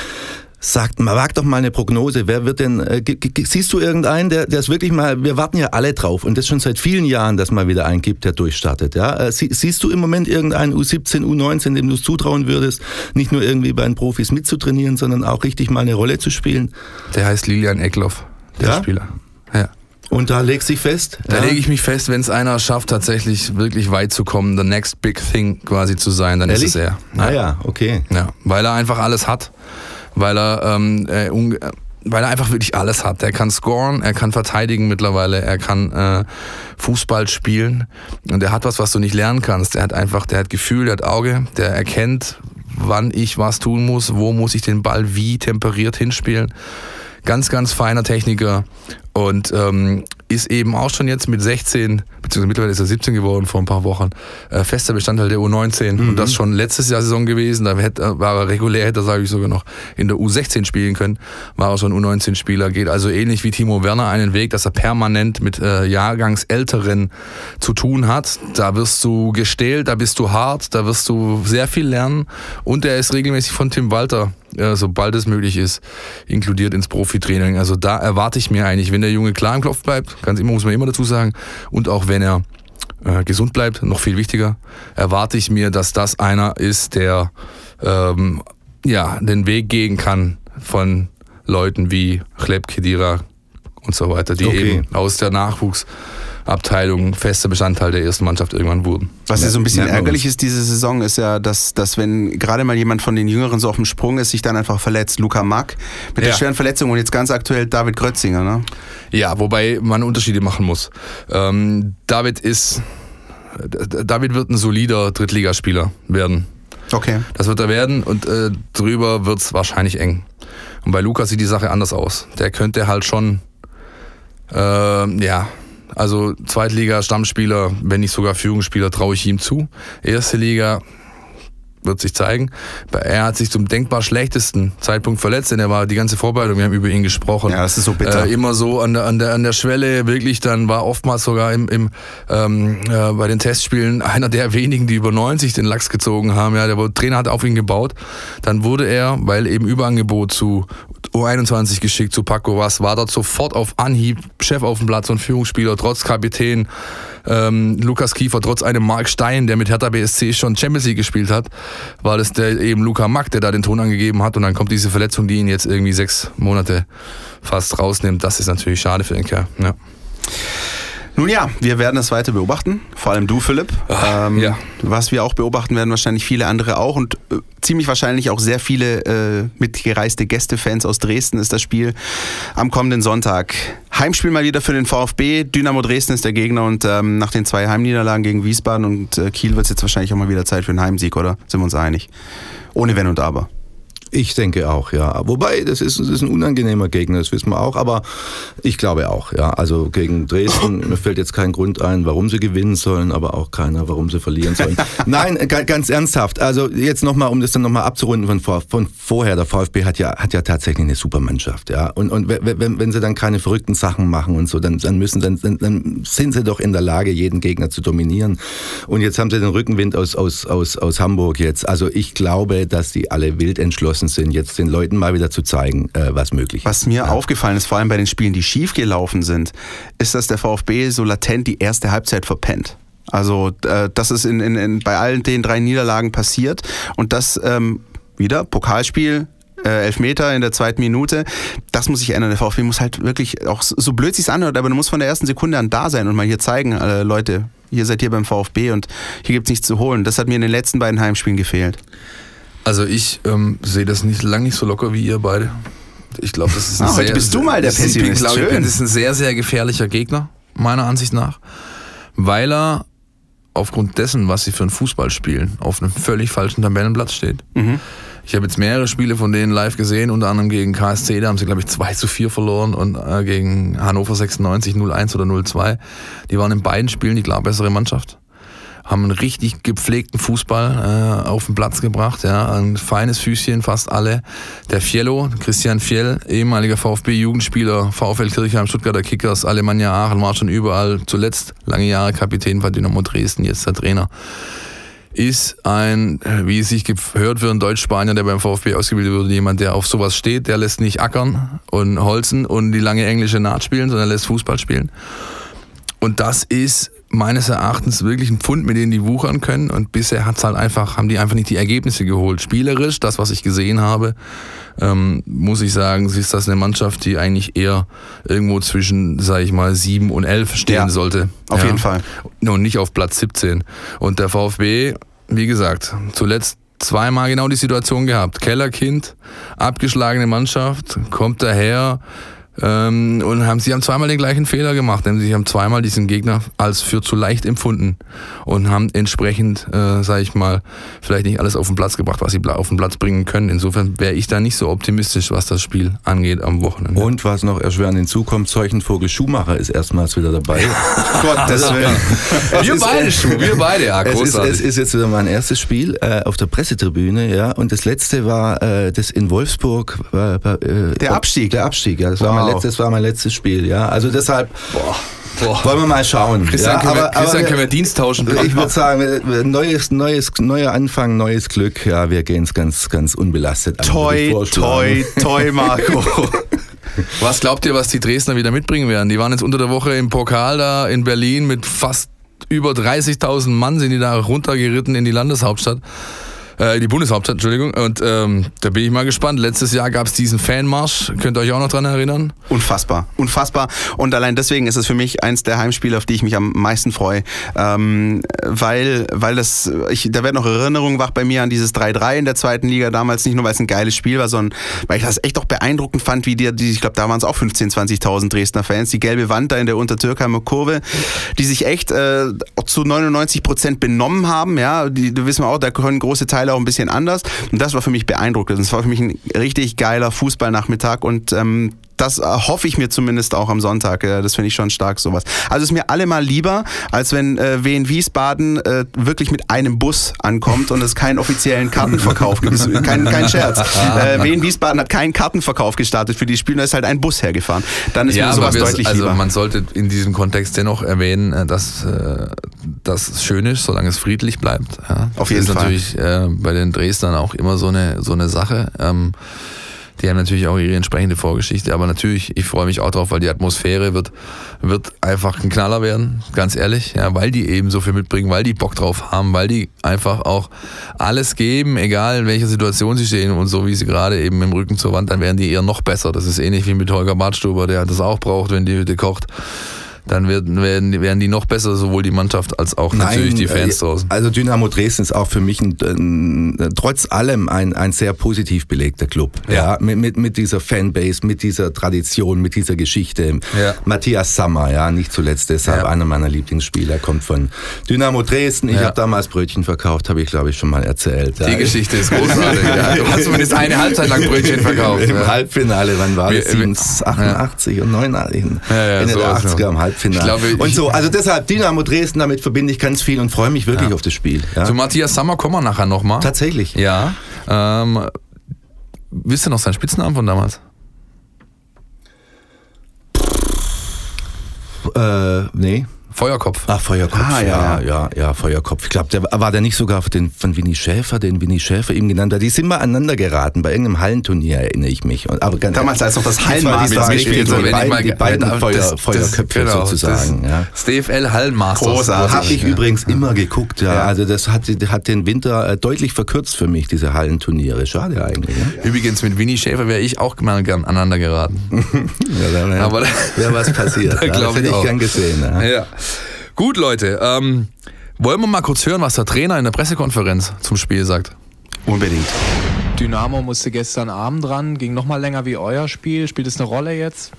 sagt, man wagt doch mal eine Prognose. Wer wird denn, äh, siehst du irgendeinen, der, der es wirklich mal, wir warten ja alle drauf und das schon seit vielen Jahren, dass mal wieder einen gibt, der durchstartet. Ja? Äh, sie, siehst du im Moment irgendeinen U17, U19, dem du es zutrauen würdest, nicht nur irgendwie bei den Profis mitzutrainieren, sondern auch richtig mal eine Rolle zu spielen? Der heißt Lilian Eckloff, der Ja? Spieler. Ja. Und da legst dich fest? Da ja? lege ich mich fest, wenn es einer schafft, tatsächlich wirklich weit zu kommen, the next big thing quasi zu sein, dann Ehrlich? ist es er. Ah ja, okay. Ja, weil er einfach alles hat, weil er ähm, äh, weil er einfach wirklich alles hat. Er kann scoren, er kann verteidigen mittlerweile, er kann äh, Fußball spielen und er hat was, was du nicht lernen kannst. Er hat einfach, der hat Gefühl, der hat Auge, der erkennt, wann ich was tun muss, wo muss ich den Ball wie temperiert hinspielen. Ganz, ganz feiner Techniker und ähm, ist eben auch schon jetzt mit 16, beziehungsweise mittlerweile ist er 17 geworden vor ein paar Wochen, äh, fester Bestandteil der U19 mhm. und das schon letztes Jahr Saison gewesen. Da hätte, war er regulär, hätte er, sage ich sogar noch, in der U16 spielen können. War er schon U19-Spieler, geht also ähnlich wie Timo Werner einen Weg, dass er permanent mit äh, Jahrgangsälteren zu tun hat. Da wirst du gestählt, da bist du hart, da wirst du sehr viel lernen und er ist regelmäßig von Tim Walter äh, sobald es möglich ist, inkludiert ins Profitraining. Also da erwarte ich mir eigentlich, wenn der Junge klar im Klopf bleibt, ganz immer muss man immer dazu sagen, und auch wenn er äh, gesund bleibt, noch viel wichtiger, erwarte ich mir, dass das einer ist, der ähm, ja den Weg gehen kann von Leuten wie Chleb Kedira und so weiter, die okay. eben aus der Nachwuchs Abteilung fester Bestandteil der ersten Mannschaft irgendwann wurden. Was ja so ein bisschen ärgerlich ist diese Saison, ist ja, dass, dass wenn gerade mal jemand von den Jüngeren so auf dem Sprung ist, sich dann einfach verletzt. Luca Mack mit ja. der schweren Verletzung und jetzt ganz aktuell David Grötzinger, ne? Ja, wobei man Unterschiede machen muss. Ähm, David ist, David wird ein solider Drittligaspieler werden. Okay. Das wird er werden und äh, drüber wird es wahrscheinlich eng. Und bei Luca sieht die Sache anders aus. Der könnte halt schon, äh, ja, also Zweitliga-Stammspieler, wenn nicht sogar Führungsspieler, traue ich ihm zu. Erste Liga wird sich zeigen. Er hat sich zum denkbar schlechtesten Zeitpunkt verletzt, denn er war die ganze Vorbereitung, wir haben über ihn gesprochen. Ja, das ist so bitter. Äh, immer so an der, an, der, an der Schwelle, wirklich, dann war oftmals sogar im, im, ähm, äh, bei den Testspielen einer der wenigen, die über 90 den Lachs gezogen haben. Ja, der Trainer hat auf ihn gebaut. Dann wurde er, weil eben Überangebot zu U21 geschickt zu Paco was, war dort sofort auf Anhieb Chef auf dem Platz und Führungsspieler, trotz Kapitän ähm, Lukas Kiefer, trotz einem Mark Stein, der mit Hertha BSC schon Champions League gespielt hat, war das der eben Luca Mack, der da den Ton angegeben hat und dann kommt diese Verletzung, die ihn jetzt irgendwie sechs Monate fast rausnimmt. Das ist natürlich schade für den Kerl. Ja. Nun ja, wir werden es weiter beobachten, vor allem du, Philipp. Ach, ähm, ja. Was wir auch beobachten werden, wahrscheinlich viele andere auch und äh, ziemlich wahrscheinlich auch sehr viele äh, mitgereiste Gästefans aus Dresden ist das Spiel am kommenden Sonntag. Heimspiel mal wieder für den VfB. Dynamo Dresden ist der Gegner und ähm, nach den zwei Heimniederlagen gegen Wiesbaden und äh, Kiel wird es jetzt wahrscheinlich auch mal wieder Zeit für einen Heimsieg, oder? Sind wir uns einig? Ohne Wenn und Aber. Ich denke auch, ja. Wobei, das ist, das ist ein unangenehmer Gegner, das wissen wir auch. Aber ich glaube auch, ja. Also gegen Dresden, mir fällt jetzt kein Grund ein, warum sie gewinnen sollen, aber auch keiner, warum sie verlieren sollen. Nein, ganz ernsthaft. Also jetzt nochmal, um das dann nochmal abzurunden von, vor, von vorher. Der VfB hat ja, hat ja tatsächlich eine Supermannschaft, ja. Und, und wenn, wenn sie dann keine verrückten Sachen machen und so, dann, dann müssen, dann, dann sind sie doch in der Lage, jeden Gegner zu dominieren. Und jetzt haben sie den Rückenwind aus, aus, aus, aus Hamburg jetzt. Also ich glaube, dass die alle wild entschlossen entschlossen sind, jetzt den Leuten mal wieder zu zeigen, äh, was möglich ist. Was mir ja. aufgefallen ist, vor allem bei den Spielen, die schief gelaufen sind, ist, dass der VfB so latent die erste Halbzeit verpennt. Also äh, das ist in, in, in, bei allen den drei Niederlagen passiert und das ähm, wieder Pokalspiel, äh, Elfmeter in der zweiten Minute. Das muss sich ändern. Der VfB muss halt wirklich, auch so blöd sich anhört, aber du musst von der ersten Sekunde an da sein und mal hier zeigen, äh, Leute, ihr seid hier beim VfB und hier gibt es nichts zu holen. Das hat mir in den letzten beiden Heimspielen gefehlt. Also ich ähm, sehe das nicht lang nicht so locker wie ihr beide. Ich glaube, das ist ein ah, sehr, heute bist du mal der Pessimist. Ich glaube, das ist ein sehr, sehr gefährlicher Gegner, meiner Ansicht nach, weil er aufgrund dessen, was sie für einen Fußball spielen, auf einem völlig falschen Tabellenplatz steht. Mhm. Ich habe jetzt mehrere Spiele von denen live gesehen, unter anderem gegen KSC, da haben sie, glaube ich, 2 zu 4 verloren und äh, gegen Hannover 96 0-1 oder 0-2. Die waren in beiden Spielen die klar bessere Mannschaft haben einen richtig gepflegten Fußball äh, auf den Platz gebracht, ja, ein feines Füßchen, fast alle. Der Fiello, Christian Fiel, ehemaliger VfB-Jugendspieler, VfL Kirchheim, Stuttgarter Kickers, Alemannia Aachen, war schon überall, zuletzt lange Jahre Kapitän bei Dynamo Dresden, jetzt der Trainer ist ein, wie es sich gehört für einen Deutsch-Spanier, der beim VfB ausgebildet wurde, jemand, der auf sowas steht, der lässt nicht ackern und holzen und die lange englische Naht spielen, sondern lässt Fußball spielen. Und das ist meines Erachtens wirklich ein Pfund, mit denen die wuchern können. Und bisher hat's halt einfach, haben die einfach nicht die Ergebnisse geholt. Spielerisch, das, was ich gesehen habe, ähm, muss ich sagen, ist das eine Mannschaft, die eigentlich eher irgendwo zwischen, sage ich mal, sieben und elf stehen ja, sollte. Auf ja. jeden Fall. Und nicht auf Platz 17. Und der VfB, wie gesagt, zuletzt zweimal genau die Situation gehabt. Kellerkind, abgeschlagene Mannschaft, kommt daher, ähm, und haben, sie haben zweimal den gleichen Fehler gemacht, denn sie haben zweimal diesen Gegner als für zu leicht empfunden und haben entsprechend, äh, sage ich mal, vielleicht nicht alles auf den Platz gebracht, was sie auf den Platz bringen können. Insofern wäre ich da nicht so optimistisch, was das Spiel angeht am Wochenende. Und was noch erschwerend hinzukommt, Zeichenvogel Schumacher ist erstmals wieder dabei. Gottes Willen. wir beide, Schuh, wir beide, ja, Es ist, großartig. es ist jetzt wieder mein erstes Spiel äh, auf der Pressetribüne, ja. Und das letzte war äh, das in Wolfsburg. Äh, äh, Der Abstieg? Der Abstieg, ja. Das, war mein Wow. Letztes, das war mein letztes Spiel, ja. Also deshalb Boah. wollen wir mal schauen. Christian, ja, können, wir, Christian können wir Dienst tauschen? ich würde sagen, neues, neues, neuer Anfang, neues Glück. Ja, wir gehen es ganz, ganz unbelastet an. Toi, toi, toi, Marco. Was glaubt ihr, was die Dresdner wieder mitbringen werden? Die waren jetzt unter der Woche im Pokal da in Berlin mit fast über 30.000 Mann, sind die da runtergeritten in die Landeshauptstadt. Äh, die Bundeshauptstadt, Entschuldigung. Und ähm, da bin ich mal gespannt. Letztes Jahr gab es diesen Fanmarsch. Könnt ihr euch auch noch dran erinnern? Unfassbar, unfassbar. Und allein deswegen ist es für mich eins der Heimspiele, auf die ich mich am meisten freue. Ähm, weil, weil das, ich, da werden noch Erinnerungen wach bei mir an dieses 3-3 in der zweiten Liga damals, nicht nur weil es ein geiles Spiel war, sondern weil ich das echt auch beeindruckend fand, wie die, die ich glaube, da waren es auch 15.000, 20.000 Dresdner Fans, die gelbe Wand da in der Untertürkheimer Kurve, die sich echt äh, zu 99 Prozent benommen haben, ja, die, du wissen wir auch, da können große Teile auch ein bisschen anders. Und das war für mich beeindruckend. Das war für mich ein richtig geiler Fußballnachmittag und ähm, das äh, hoffe ich mir zumindest auch am Sonntag. Das finde ich schon stark, sowas. Also ist mir allemal lieber, als wenn äh, Wien Wiesbaden äh, wirklich mit einem Bus ankommt und es keinen offiziellen Kartenverkauf gibt. Das ist Kein, kein Scherz. Äh, Wien Wiesbaden hat keinen Kartenverkauf gestartet für die Spiele, da ist halt ein Bus hergefahren. Dann ist mir sowas deutlich also lieber. man sollte in diesem Kontext dennoch erwähnen, äh, dass äh, das schön ist, solange es friedlich bleibt. Ja. Auf das jeden ist Fall. natürlich äh, bei den Dresdnern auch immer so eine, so eine Sache. Ähm, die haben natürlich auch ihre entsprechende Vorgeschichte, aber natürlich, ich freue mich auch drauf, weil die Atmosphäre wird, wird einfach ein Knaller werden, ganz ehrlich, ja, weil die eben so viel mitbringen, weil die Bock drauf haben, weil die einfach auch alles geben, egal in welcher Situation sie stehen und so wie sie gerade eben im Rücken zur Wand, dann werden die eher noch besser. Das ist ähnlich wie mit Holger Badstuber, der das auch braucht, wenn die Hütte kocht. Dann werden, werden, werden die noch besser, sowohl die Mannschaft als auch natürlich die Fans äh, draußen. Also Dynamo Dresden ist auch für mich ein, ein, trotz allem ein, ein sehr positiv belegter Club. Ja. Ja. mit, mit, mit dieser Fanbase, mit dieser Tradition, mit dieser Geschichte. Ja. Matthias Sammer, ja, nicht zuletzt deshalb Ja. einer meiner Lieblingsspieler, kommt von Dynamo Dresden. Ich Ja. habe damals Brötchen verkauft, habe ich glaube ich schon mal erzählt. Die. Geschichte ist großartig. ja. Du hast zumindest eine Halbzeit lang Brötchen verkauft. Im. Halbfinale, wann war das? wir- 87 und 89, Ja, ja, Ende der sowas, 80er ja. im Halbfinale. Ich glaube, und so, also deshalb Dynamo Dresden, damit verbinde ich ganz viel und freue mich wirklich Ja. auf das Spiel. Ja. Zu Matthias Sammer kommen wir nachher nochmal. Tatsächlich. Ja. Ähm, wisst ihr noch seinen Spitznamen von damals? Äh, nee. Feuerkopf. Ach, Feuerkopf. Ah, ja, ja. ja, ja, Feuerkopf. Ich glaube, der war der nicht sogar von, den, von Winnie Schäfer, den Winnie Schäfer ihm genannt hat. Die sind mal aneinander geraten bei irgendeinem Hallenturnier, erinnere ich mich. Und, aber ganz- Damals, als noch das Die zwei- Hallenmaß die die beiden, die beiden das- Feuer, das- Feuerköpfe genau, sozusagen. Das, Ja. das DFL Hallenmasters. Großartig. Habe ich Ja. übrigens immer geguckt, ja. Also das hat, hat den Winter äh, deutlich verkürzt für mich, diese Hallenturniere. Schade eigentlich. Übrigens, mit Winnie Schäfer wäre ich auch mal gern aneinander geraten. Ja, da wäre Aber- wär was passiert. Da ja, das hätte ich ich auch. gern gesehen. Ja. Gut, Leute. Ähm, wollen wir mal kurz hören, was der Trainer in der Pressekonferenz zum Spiel sagt? Unbedingt. Dynamo musste gestern Abend ran, ging noch mal länger wie euer Spiel. Spielt es eine Rolle jetzt?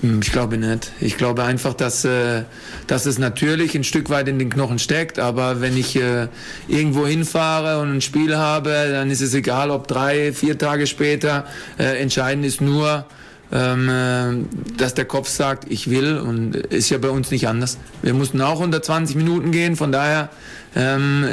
Hm, Ich glaube nicht. Ich glaube einfach, dass, äh, dass es natürlich ein Stück weit in den Knochen steckt. Aber wenn ich äh, irgendwo hinfahre und ein Spiel habe, dann ist es egal, ob drei, vier Tage später. Äh, entscheidend ist nur, ähm, äh, dass der Kopf sagt, ich will. Und ist ja bei uns nicht anders. Wir mussten auch unter 20 Minuten gehen. Von daher ähm,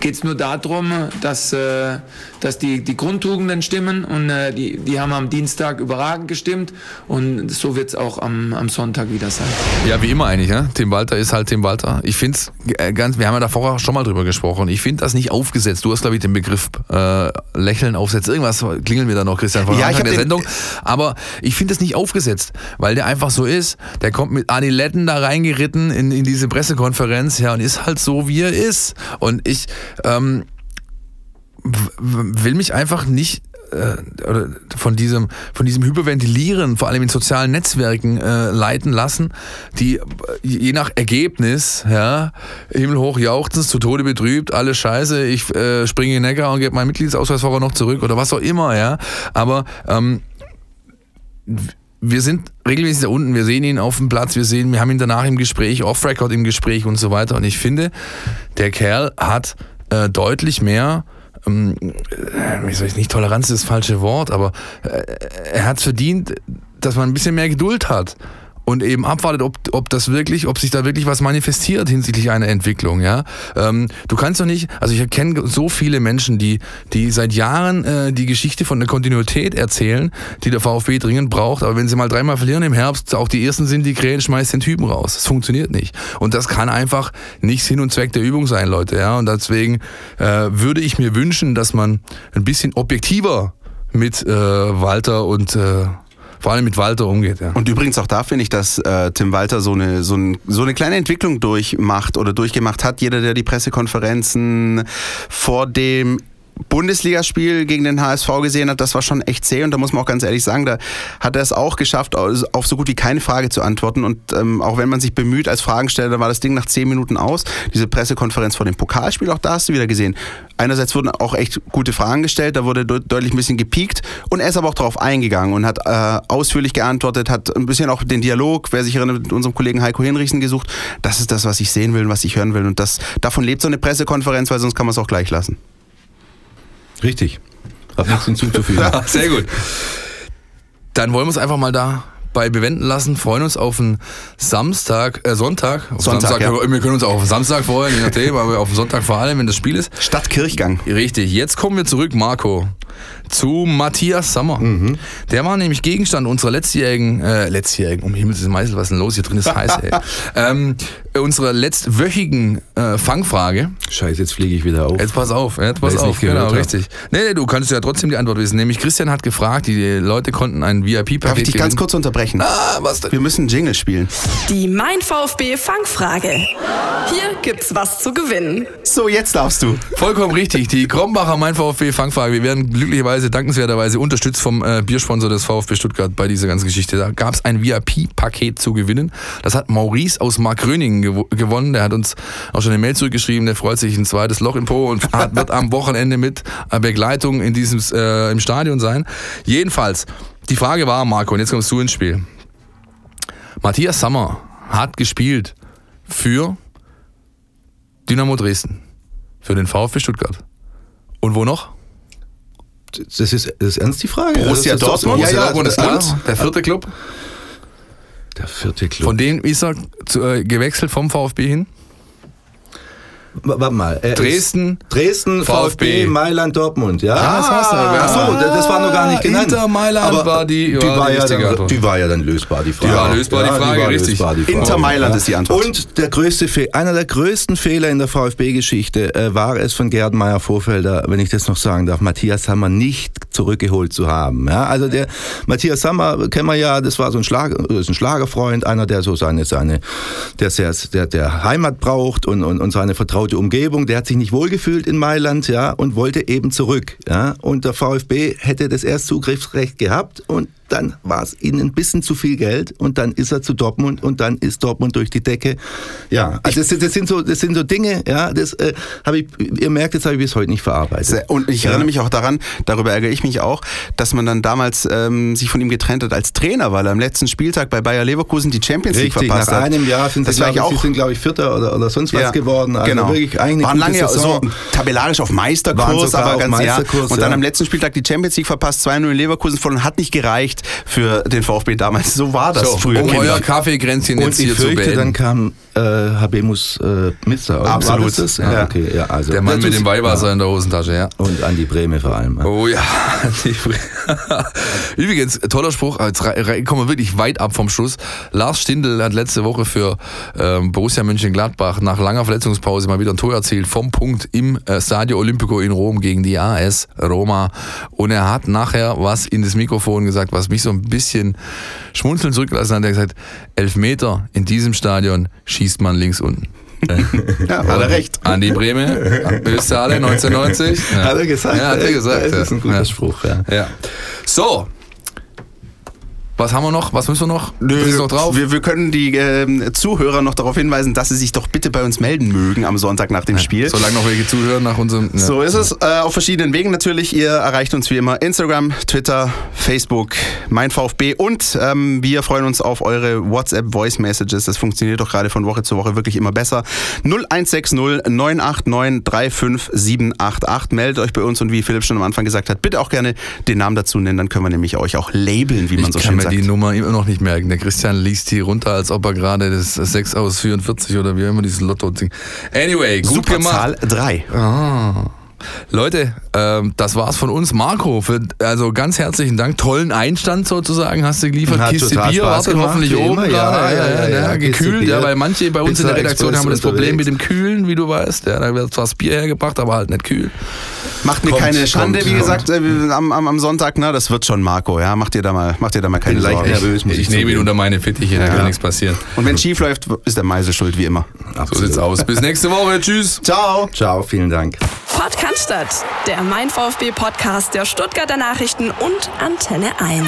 geht es nur darum, dass, äh, dass die, die Grundtugenden stimmen und äh, die, die haben am Dienstag überragend gestimmt und so wird es auch am, am Sonntag wieder sein. Ja, wie immer eigentlich, ne? Tim Walter ist halt Tim Walter. Ich finde es ganz, wir haben ja davor schon mal drüber gesprochen. Ich finde das nicht aufgesetzt. Du hast, glaube ich, den Begriff äh, Lächeln aufsetzen. Irgendwas klingeln wir da noch, Christian, von Ja, Anfang der Sendung. Aber ich finde das nicht aufgesetzt, weil der einfach so ist. Der kommt mit Adiletten da reingeritten in, in diese Pressekonferenz, ja, und ist halt so, wie er ist. Und ich ähm, will mich einfach nicht äh, oder von diesem, von diesem Hyperventilieren, vor allem in sozialen Netzwerken, äh, leiten lassen, die äh, je nach Ergebnis, ja, himmelhoch jauchzend, zu Tode betrübt, alles scheiße, ich äh, springe in den Neckar und gebe meinen Mitgliedsausweis vorher noch zurück oder was auch immer, ja. Aber ähm, wir sind regelmäßig da unten, wir sehen ihn auf dem Platz, wir sehen, wir haben ihn danach im Gespräch, off-Record im Gespräch und so weiter. Und ich finde, der Kerl hat äh, deutlich mehr, ähm, äh, wie soll ich nicht, Toleranz ist das falsche Wort, aber äh, er hat verdient, dass man ein bisschen mehr Geduld hat und eben abwartet, ob, ob das wirklich, ob sich da wirklich was manifestiert hinsichtlich einer Entwicklung. Ja, ähm, du kannst doch nicht. Also ich kenne so viele Menschen, die die seit Jahren äh, die Geschichte von der Kontinuität erzählen, die der VfB dringend braucht. Aber wenn sie mal dreimal verlieren im Herbst, auch die ersten sind die Krähen, schmeißt den Typen raus. Das funktioniert nicht. Und das kann einfach nicht Sinn und Zweck der Übung sein, Leute. Ja, und deswegen äh, würde ich mir wünschen, dass man ein bisschen objektiver mit äh, Walter und äh, vor allem mit Walter umgeht. Ja. Und übrigens auch da finde ich, dass äh, Tim Walter so eine, so, ein, so eine kleine Entwicklung durchmacht oder durchgemacht hat. Jeder, der die Pressekonferenzen vor dem Bundesligaspiel gegen den HSV gesehen hat, das war schon echt zäh und da muss man auch ganz ehrlich sagen, da hat er es auch geschafft, auf so gut wie keine Frage zu antworten und ähm, auch wenn man sich bemüht als Fragensteller, war das Ding nach zehn Minuten aus. Diese Pressekonferenz vor dem Pokalspiel, auch da hast du wieder gesehen. Einerseits wurden auch echt gute Fragen gestellt, da wurde de deutlich ein bisschen gepiekt und er ist aber auch darauf eingegangen und hat äh, ausführlich geantwortet, hat ein bisschen auch den Dialog, wer sich erinnert, mit unserem Kollegen Heiko Hinrichsen gesucht. Das ist das, was ich sehen will und was ich hören will und das, davon lebt so eine Pressekonferenz, weil sonst kann man es auch gleich lassen. Richtig. Hab nichts hinzuzufügen. Ja, sehr gut. Dann wollen wir es einfach mal da bei bewenden lassen, freuen uns auf einen Samstag, äh, Sonntag. Auf Sonntag, Samstag ja. Wir können uns auch auf Samstag freuen, je nachdem, aber auf Sonntag vor allem, wenn das Spiel ist. Stadt Kirchgang. Richtig. Jetzt kommen wir zurück, Marco, zu Matthias Sammer. Mhm. Der war nämlich Gegenstand unserer letztjährigen, äh, letztjährigen, um Himmels Meißel, was ist denn los? Hier drin ist heiß, ey. ähm, unserer letztwöchigen äh, Fangfrage. Scheiße, jetzt fliege ich wieder auf. Jetzt pass auf, jetzt pass auf, genau, hab. richtig. Nee, nee, du kannst ja trotzdem die Antwort wissen. Nämlich Christian hat gefragt, die Leute konnten ein VIP-Paket Darf ich dich ganz kurz unterbrechen? Ah, was denn? Wir müssen Jingle spielen. Die Mein VfB Fangfrage. Hier gibt's was zu gewinnen. So, jetzt darfst du. Vollkommen richtig. Die Krombacher Mein VfB Fangfrage. Wir werden glücklicherweise, dankenswerterweise unterstützt vom äh, Biersponsor des VfB Stuttgart bei dieser ganzen Geschichte. Da gab es ein VIP-Paket zu gewinnen. Das hat Maurice aus Markgröningen gewo gewonnen. Der hat uns auch schon eine Mail zurückgeschrieben. Der freut sich ein zweites Loch im Po und hat, wird am Wochenende mit äh, Begleitung in diesem, äh, im Stadion sein. Jedenfalls, die Frage war, Marco, und jetzt kommst du ins Spiel. Matthias Sammer hat gespielt für Dynamo Dresden, für den VfB Stuttgart. Und wo noch? Das ist, das ist ernst die Frage? Borussia ist Dortmund? Borussia Ja, ja, Dortmund ist und? Der vierte Club. Der vierte Club. Von denen ist er zu, äh, gewechselt vom VfB hin. Warte mal. ist Dresden, Dresden, VfB, VfB, Mailand, Dortmund, ja? Ja, das war's dann. Ach so, das das war noch gar nicht genannt. Inter Mailand war die- die, war die war ja dann, die war ja dann lösbar, die Frage. Die war lösbar, die Frage, richtig. Frage. Inter Mailand ist die Antwort. Und der größte Fe einer der größten Fehler in der VfB-Geschichte äh, war es von Gerd Meyer-Vorfelder, wenn ich das noch sagen darf, Matthias Sammer nicht zurückgeholt zu haben. Ja, also der Matthias Sammer kennen wir ja, das war so ein, Schlag, ist ein Schlagerfreund, einer, der so seine, seine der, sehr, der, der Heimat braucht und, und, und seine vertraute Umgebung. Der hat sich nicht wohlgefühlt in Mailand, ja, und wollte eben zurück. Ja, und der VfB hätte das erst Zugriffsrecht gehabt und dann war es ihnen ein bisschen zu viel Geld und dann ist er zu Dortmund und dann ist Dortmund durch die Decke. Ja, also das, das sind so, das sind so Dinge, ja, das äh, habe ich, ihr merkt, das habe ich bis heute nicht verarbeitet. Und ich erinnere mich auch daran, darüber ärgere ich mich auch, dass man dann damals ähm, sich von ihm getrennt hat als Trainer, weil er am letzten Spieltag bei Bayer Leverkusen die Champions League Richtig, verpasst nach hat. einem Jahr sind sie, das war glaube ich ich, auch sie sind, glaube ich, Vierter oder, oder sonst was Ja, geworden. Also genau. Wirklich eigentlich eine Waren lange Saison. so tabellarisch auf Meisterkurs, aber ganz Meisterkurs, ja. Und dann ja. am letzten Spieltag die Champions League verpasst, 2-0 in Leverkusen verloren, hat nicht gereicht für den VfB damals. So war das So, früher. um Kinder. euer Kaffeekränzchen Und jetzt ich hier zu fürchte, dann beenden. kam äh, Habemus äh, Mister. oder? Absolut, das das? Ja, ja. okay, ja, also. Der Mann mit dem Weihwasser in der Hosentasche, ja. Und Andi Breme vor allem. Oh ja. Übrigens, toller Spruch, jetzt kommen wir wirklich weit ab vom Schluss. Lars Stindl hat letzte Woche für ähm, Borussia Mönchengladbach nach langer Verletzungspause mal wieder ein Tor erzielt vom Punkt im äh, Stadio Olimpico in Rom gegen die AS Roma. Und er hat nachher was in das Mikrofon gesagt, was mich so ein bisschen schmunzeln zurückgelassen hat. Er hat gesagt, elf Meter in diesem Stadion schießt man links unten. Ja, hat er recht. Andi Breme, Österhalle 1990. Ja. Hat er gesagt? Ja, hat er gesagt. Das ist ein guter ja. Spruch, ja. Ja. So, Was haben wir noch? Was müssen wir noch? Nö, ist noch drauf? Wir, wir können die ähm, Zuhörer noch darauf hinweisen, dass sie sich doch bitte bei uns melden mögen am Sonntag nach dem Spiel. Solange noch welche zuhören nach unserem. Ja. So ist es. Äh, auf verschiedenen Wegen natürlich. Ihr erreicht uns wie immer Instagram, Twitter, Facebook, mein VfB und ähm, wir freuen uns auf eure WhatsApp Voice Messages. Das funktioniert doch gerade von Woche zu Woche wirklich immer besser. 0160 989 35788. Meldet euch bei uns und wie Philipp schon am Anfang gesagt hat, bitte auch gerne den Namen dazu nennen. Dann können wir nämlich euch auch labeln, wie man ich so schön mir sagt. die Nummer immer noch nicht merken. Der Christian liest die runter, als ob er gerade das 6 aus 44 oder wie immer dieses Lotto-Ding. Anyway, gut Superzahl gemacht. 3. Ah. Leute, ähm, das war's von uns. Marco, für, also ganz herzlichen Dank. Tollen Einstand sozusagen hast du geliefert. Hat Kiste total Bier Spaß wartet gemacht, hoffentlich oben. Ja, ja, ja, ja. Kiste gekühlt, Bier, ja, weil manche bei uns in der Redaktion haben das Problem unterwegs. mit dem Kühlen, wie du weißt. Ja, da wird zwar das Bier hergebracht, aber halt nicht kühl. Macht mir Kommt, keine Schande, kommt, wie gesagt, äh, am, am, am Sonntag, ne? Das wird schon Marco, ja. Macht ihr da mal, macht ihr da mal keine Sorgen. nervös, ich, Ich nehme ihn unter meine Fittiche, da kann nichts passieren. Und wenn schief läuft, ist der Meise schuld, wie immer. So sieht's aus. Bis nächste Woche. Tschüss. Ciao. Ciao, vielen Dank. Podcast, der Mein VfB Podcast der Stuttgarter Nachrichten und Antenne 1.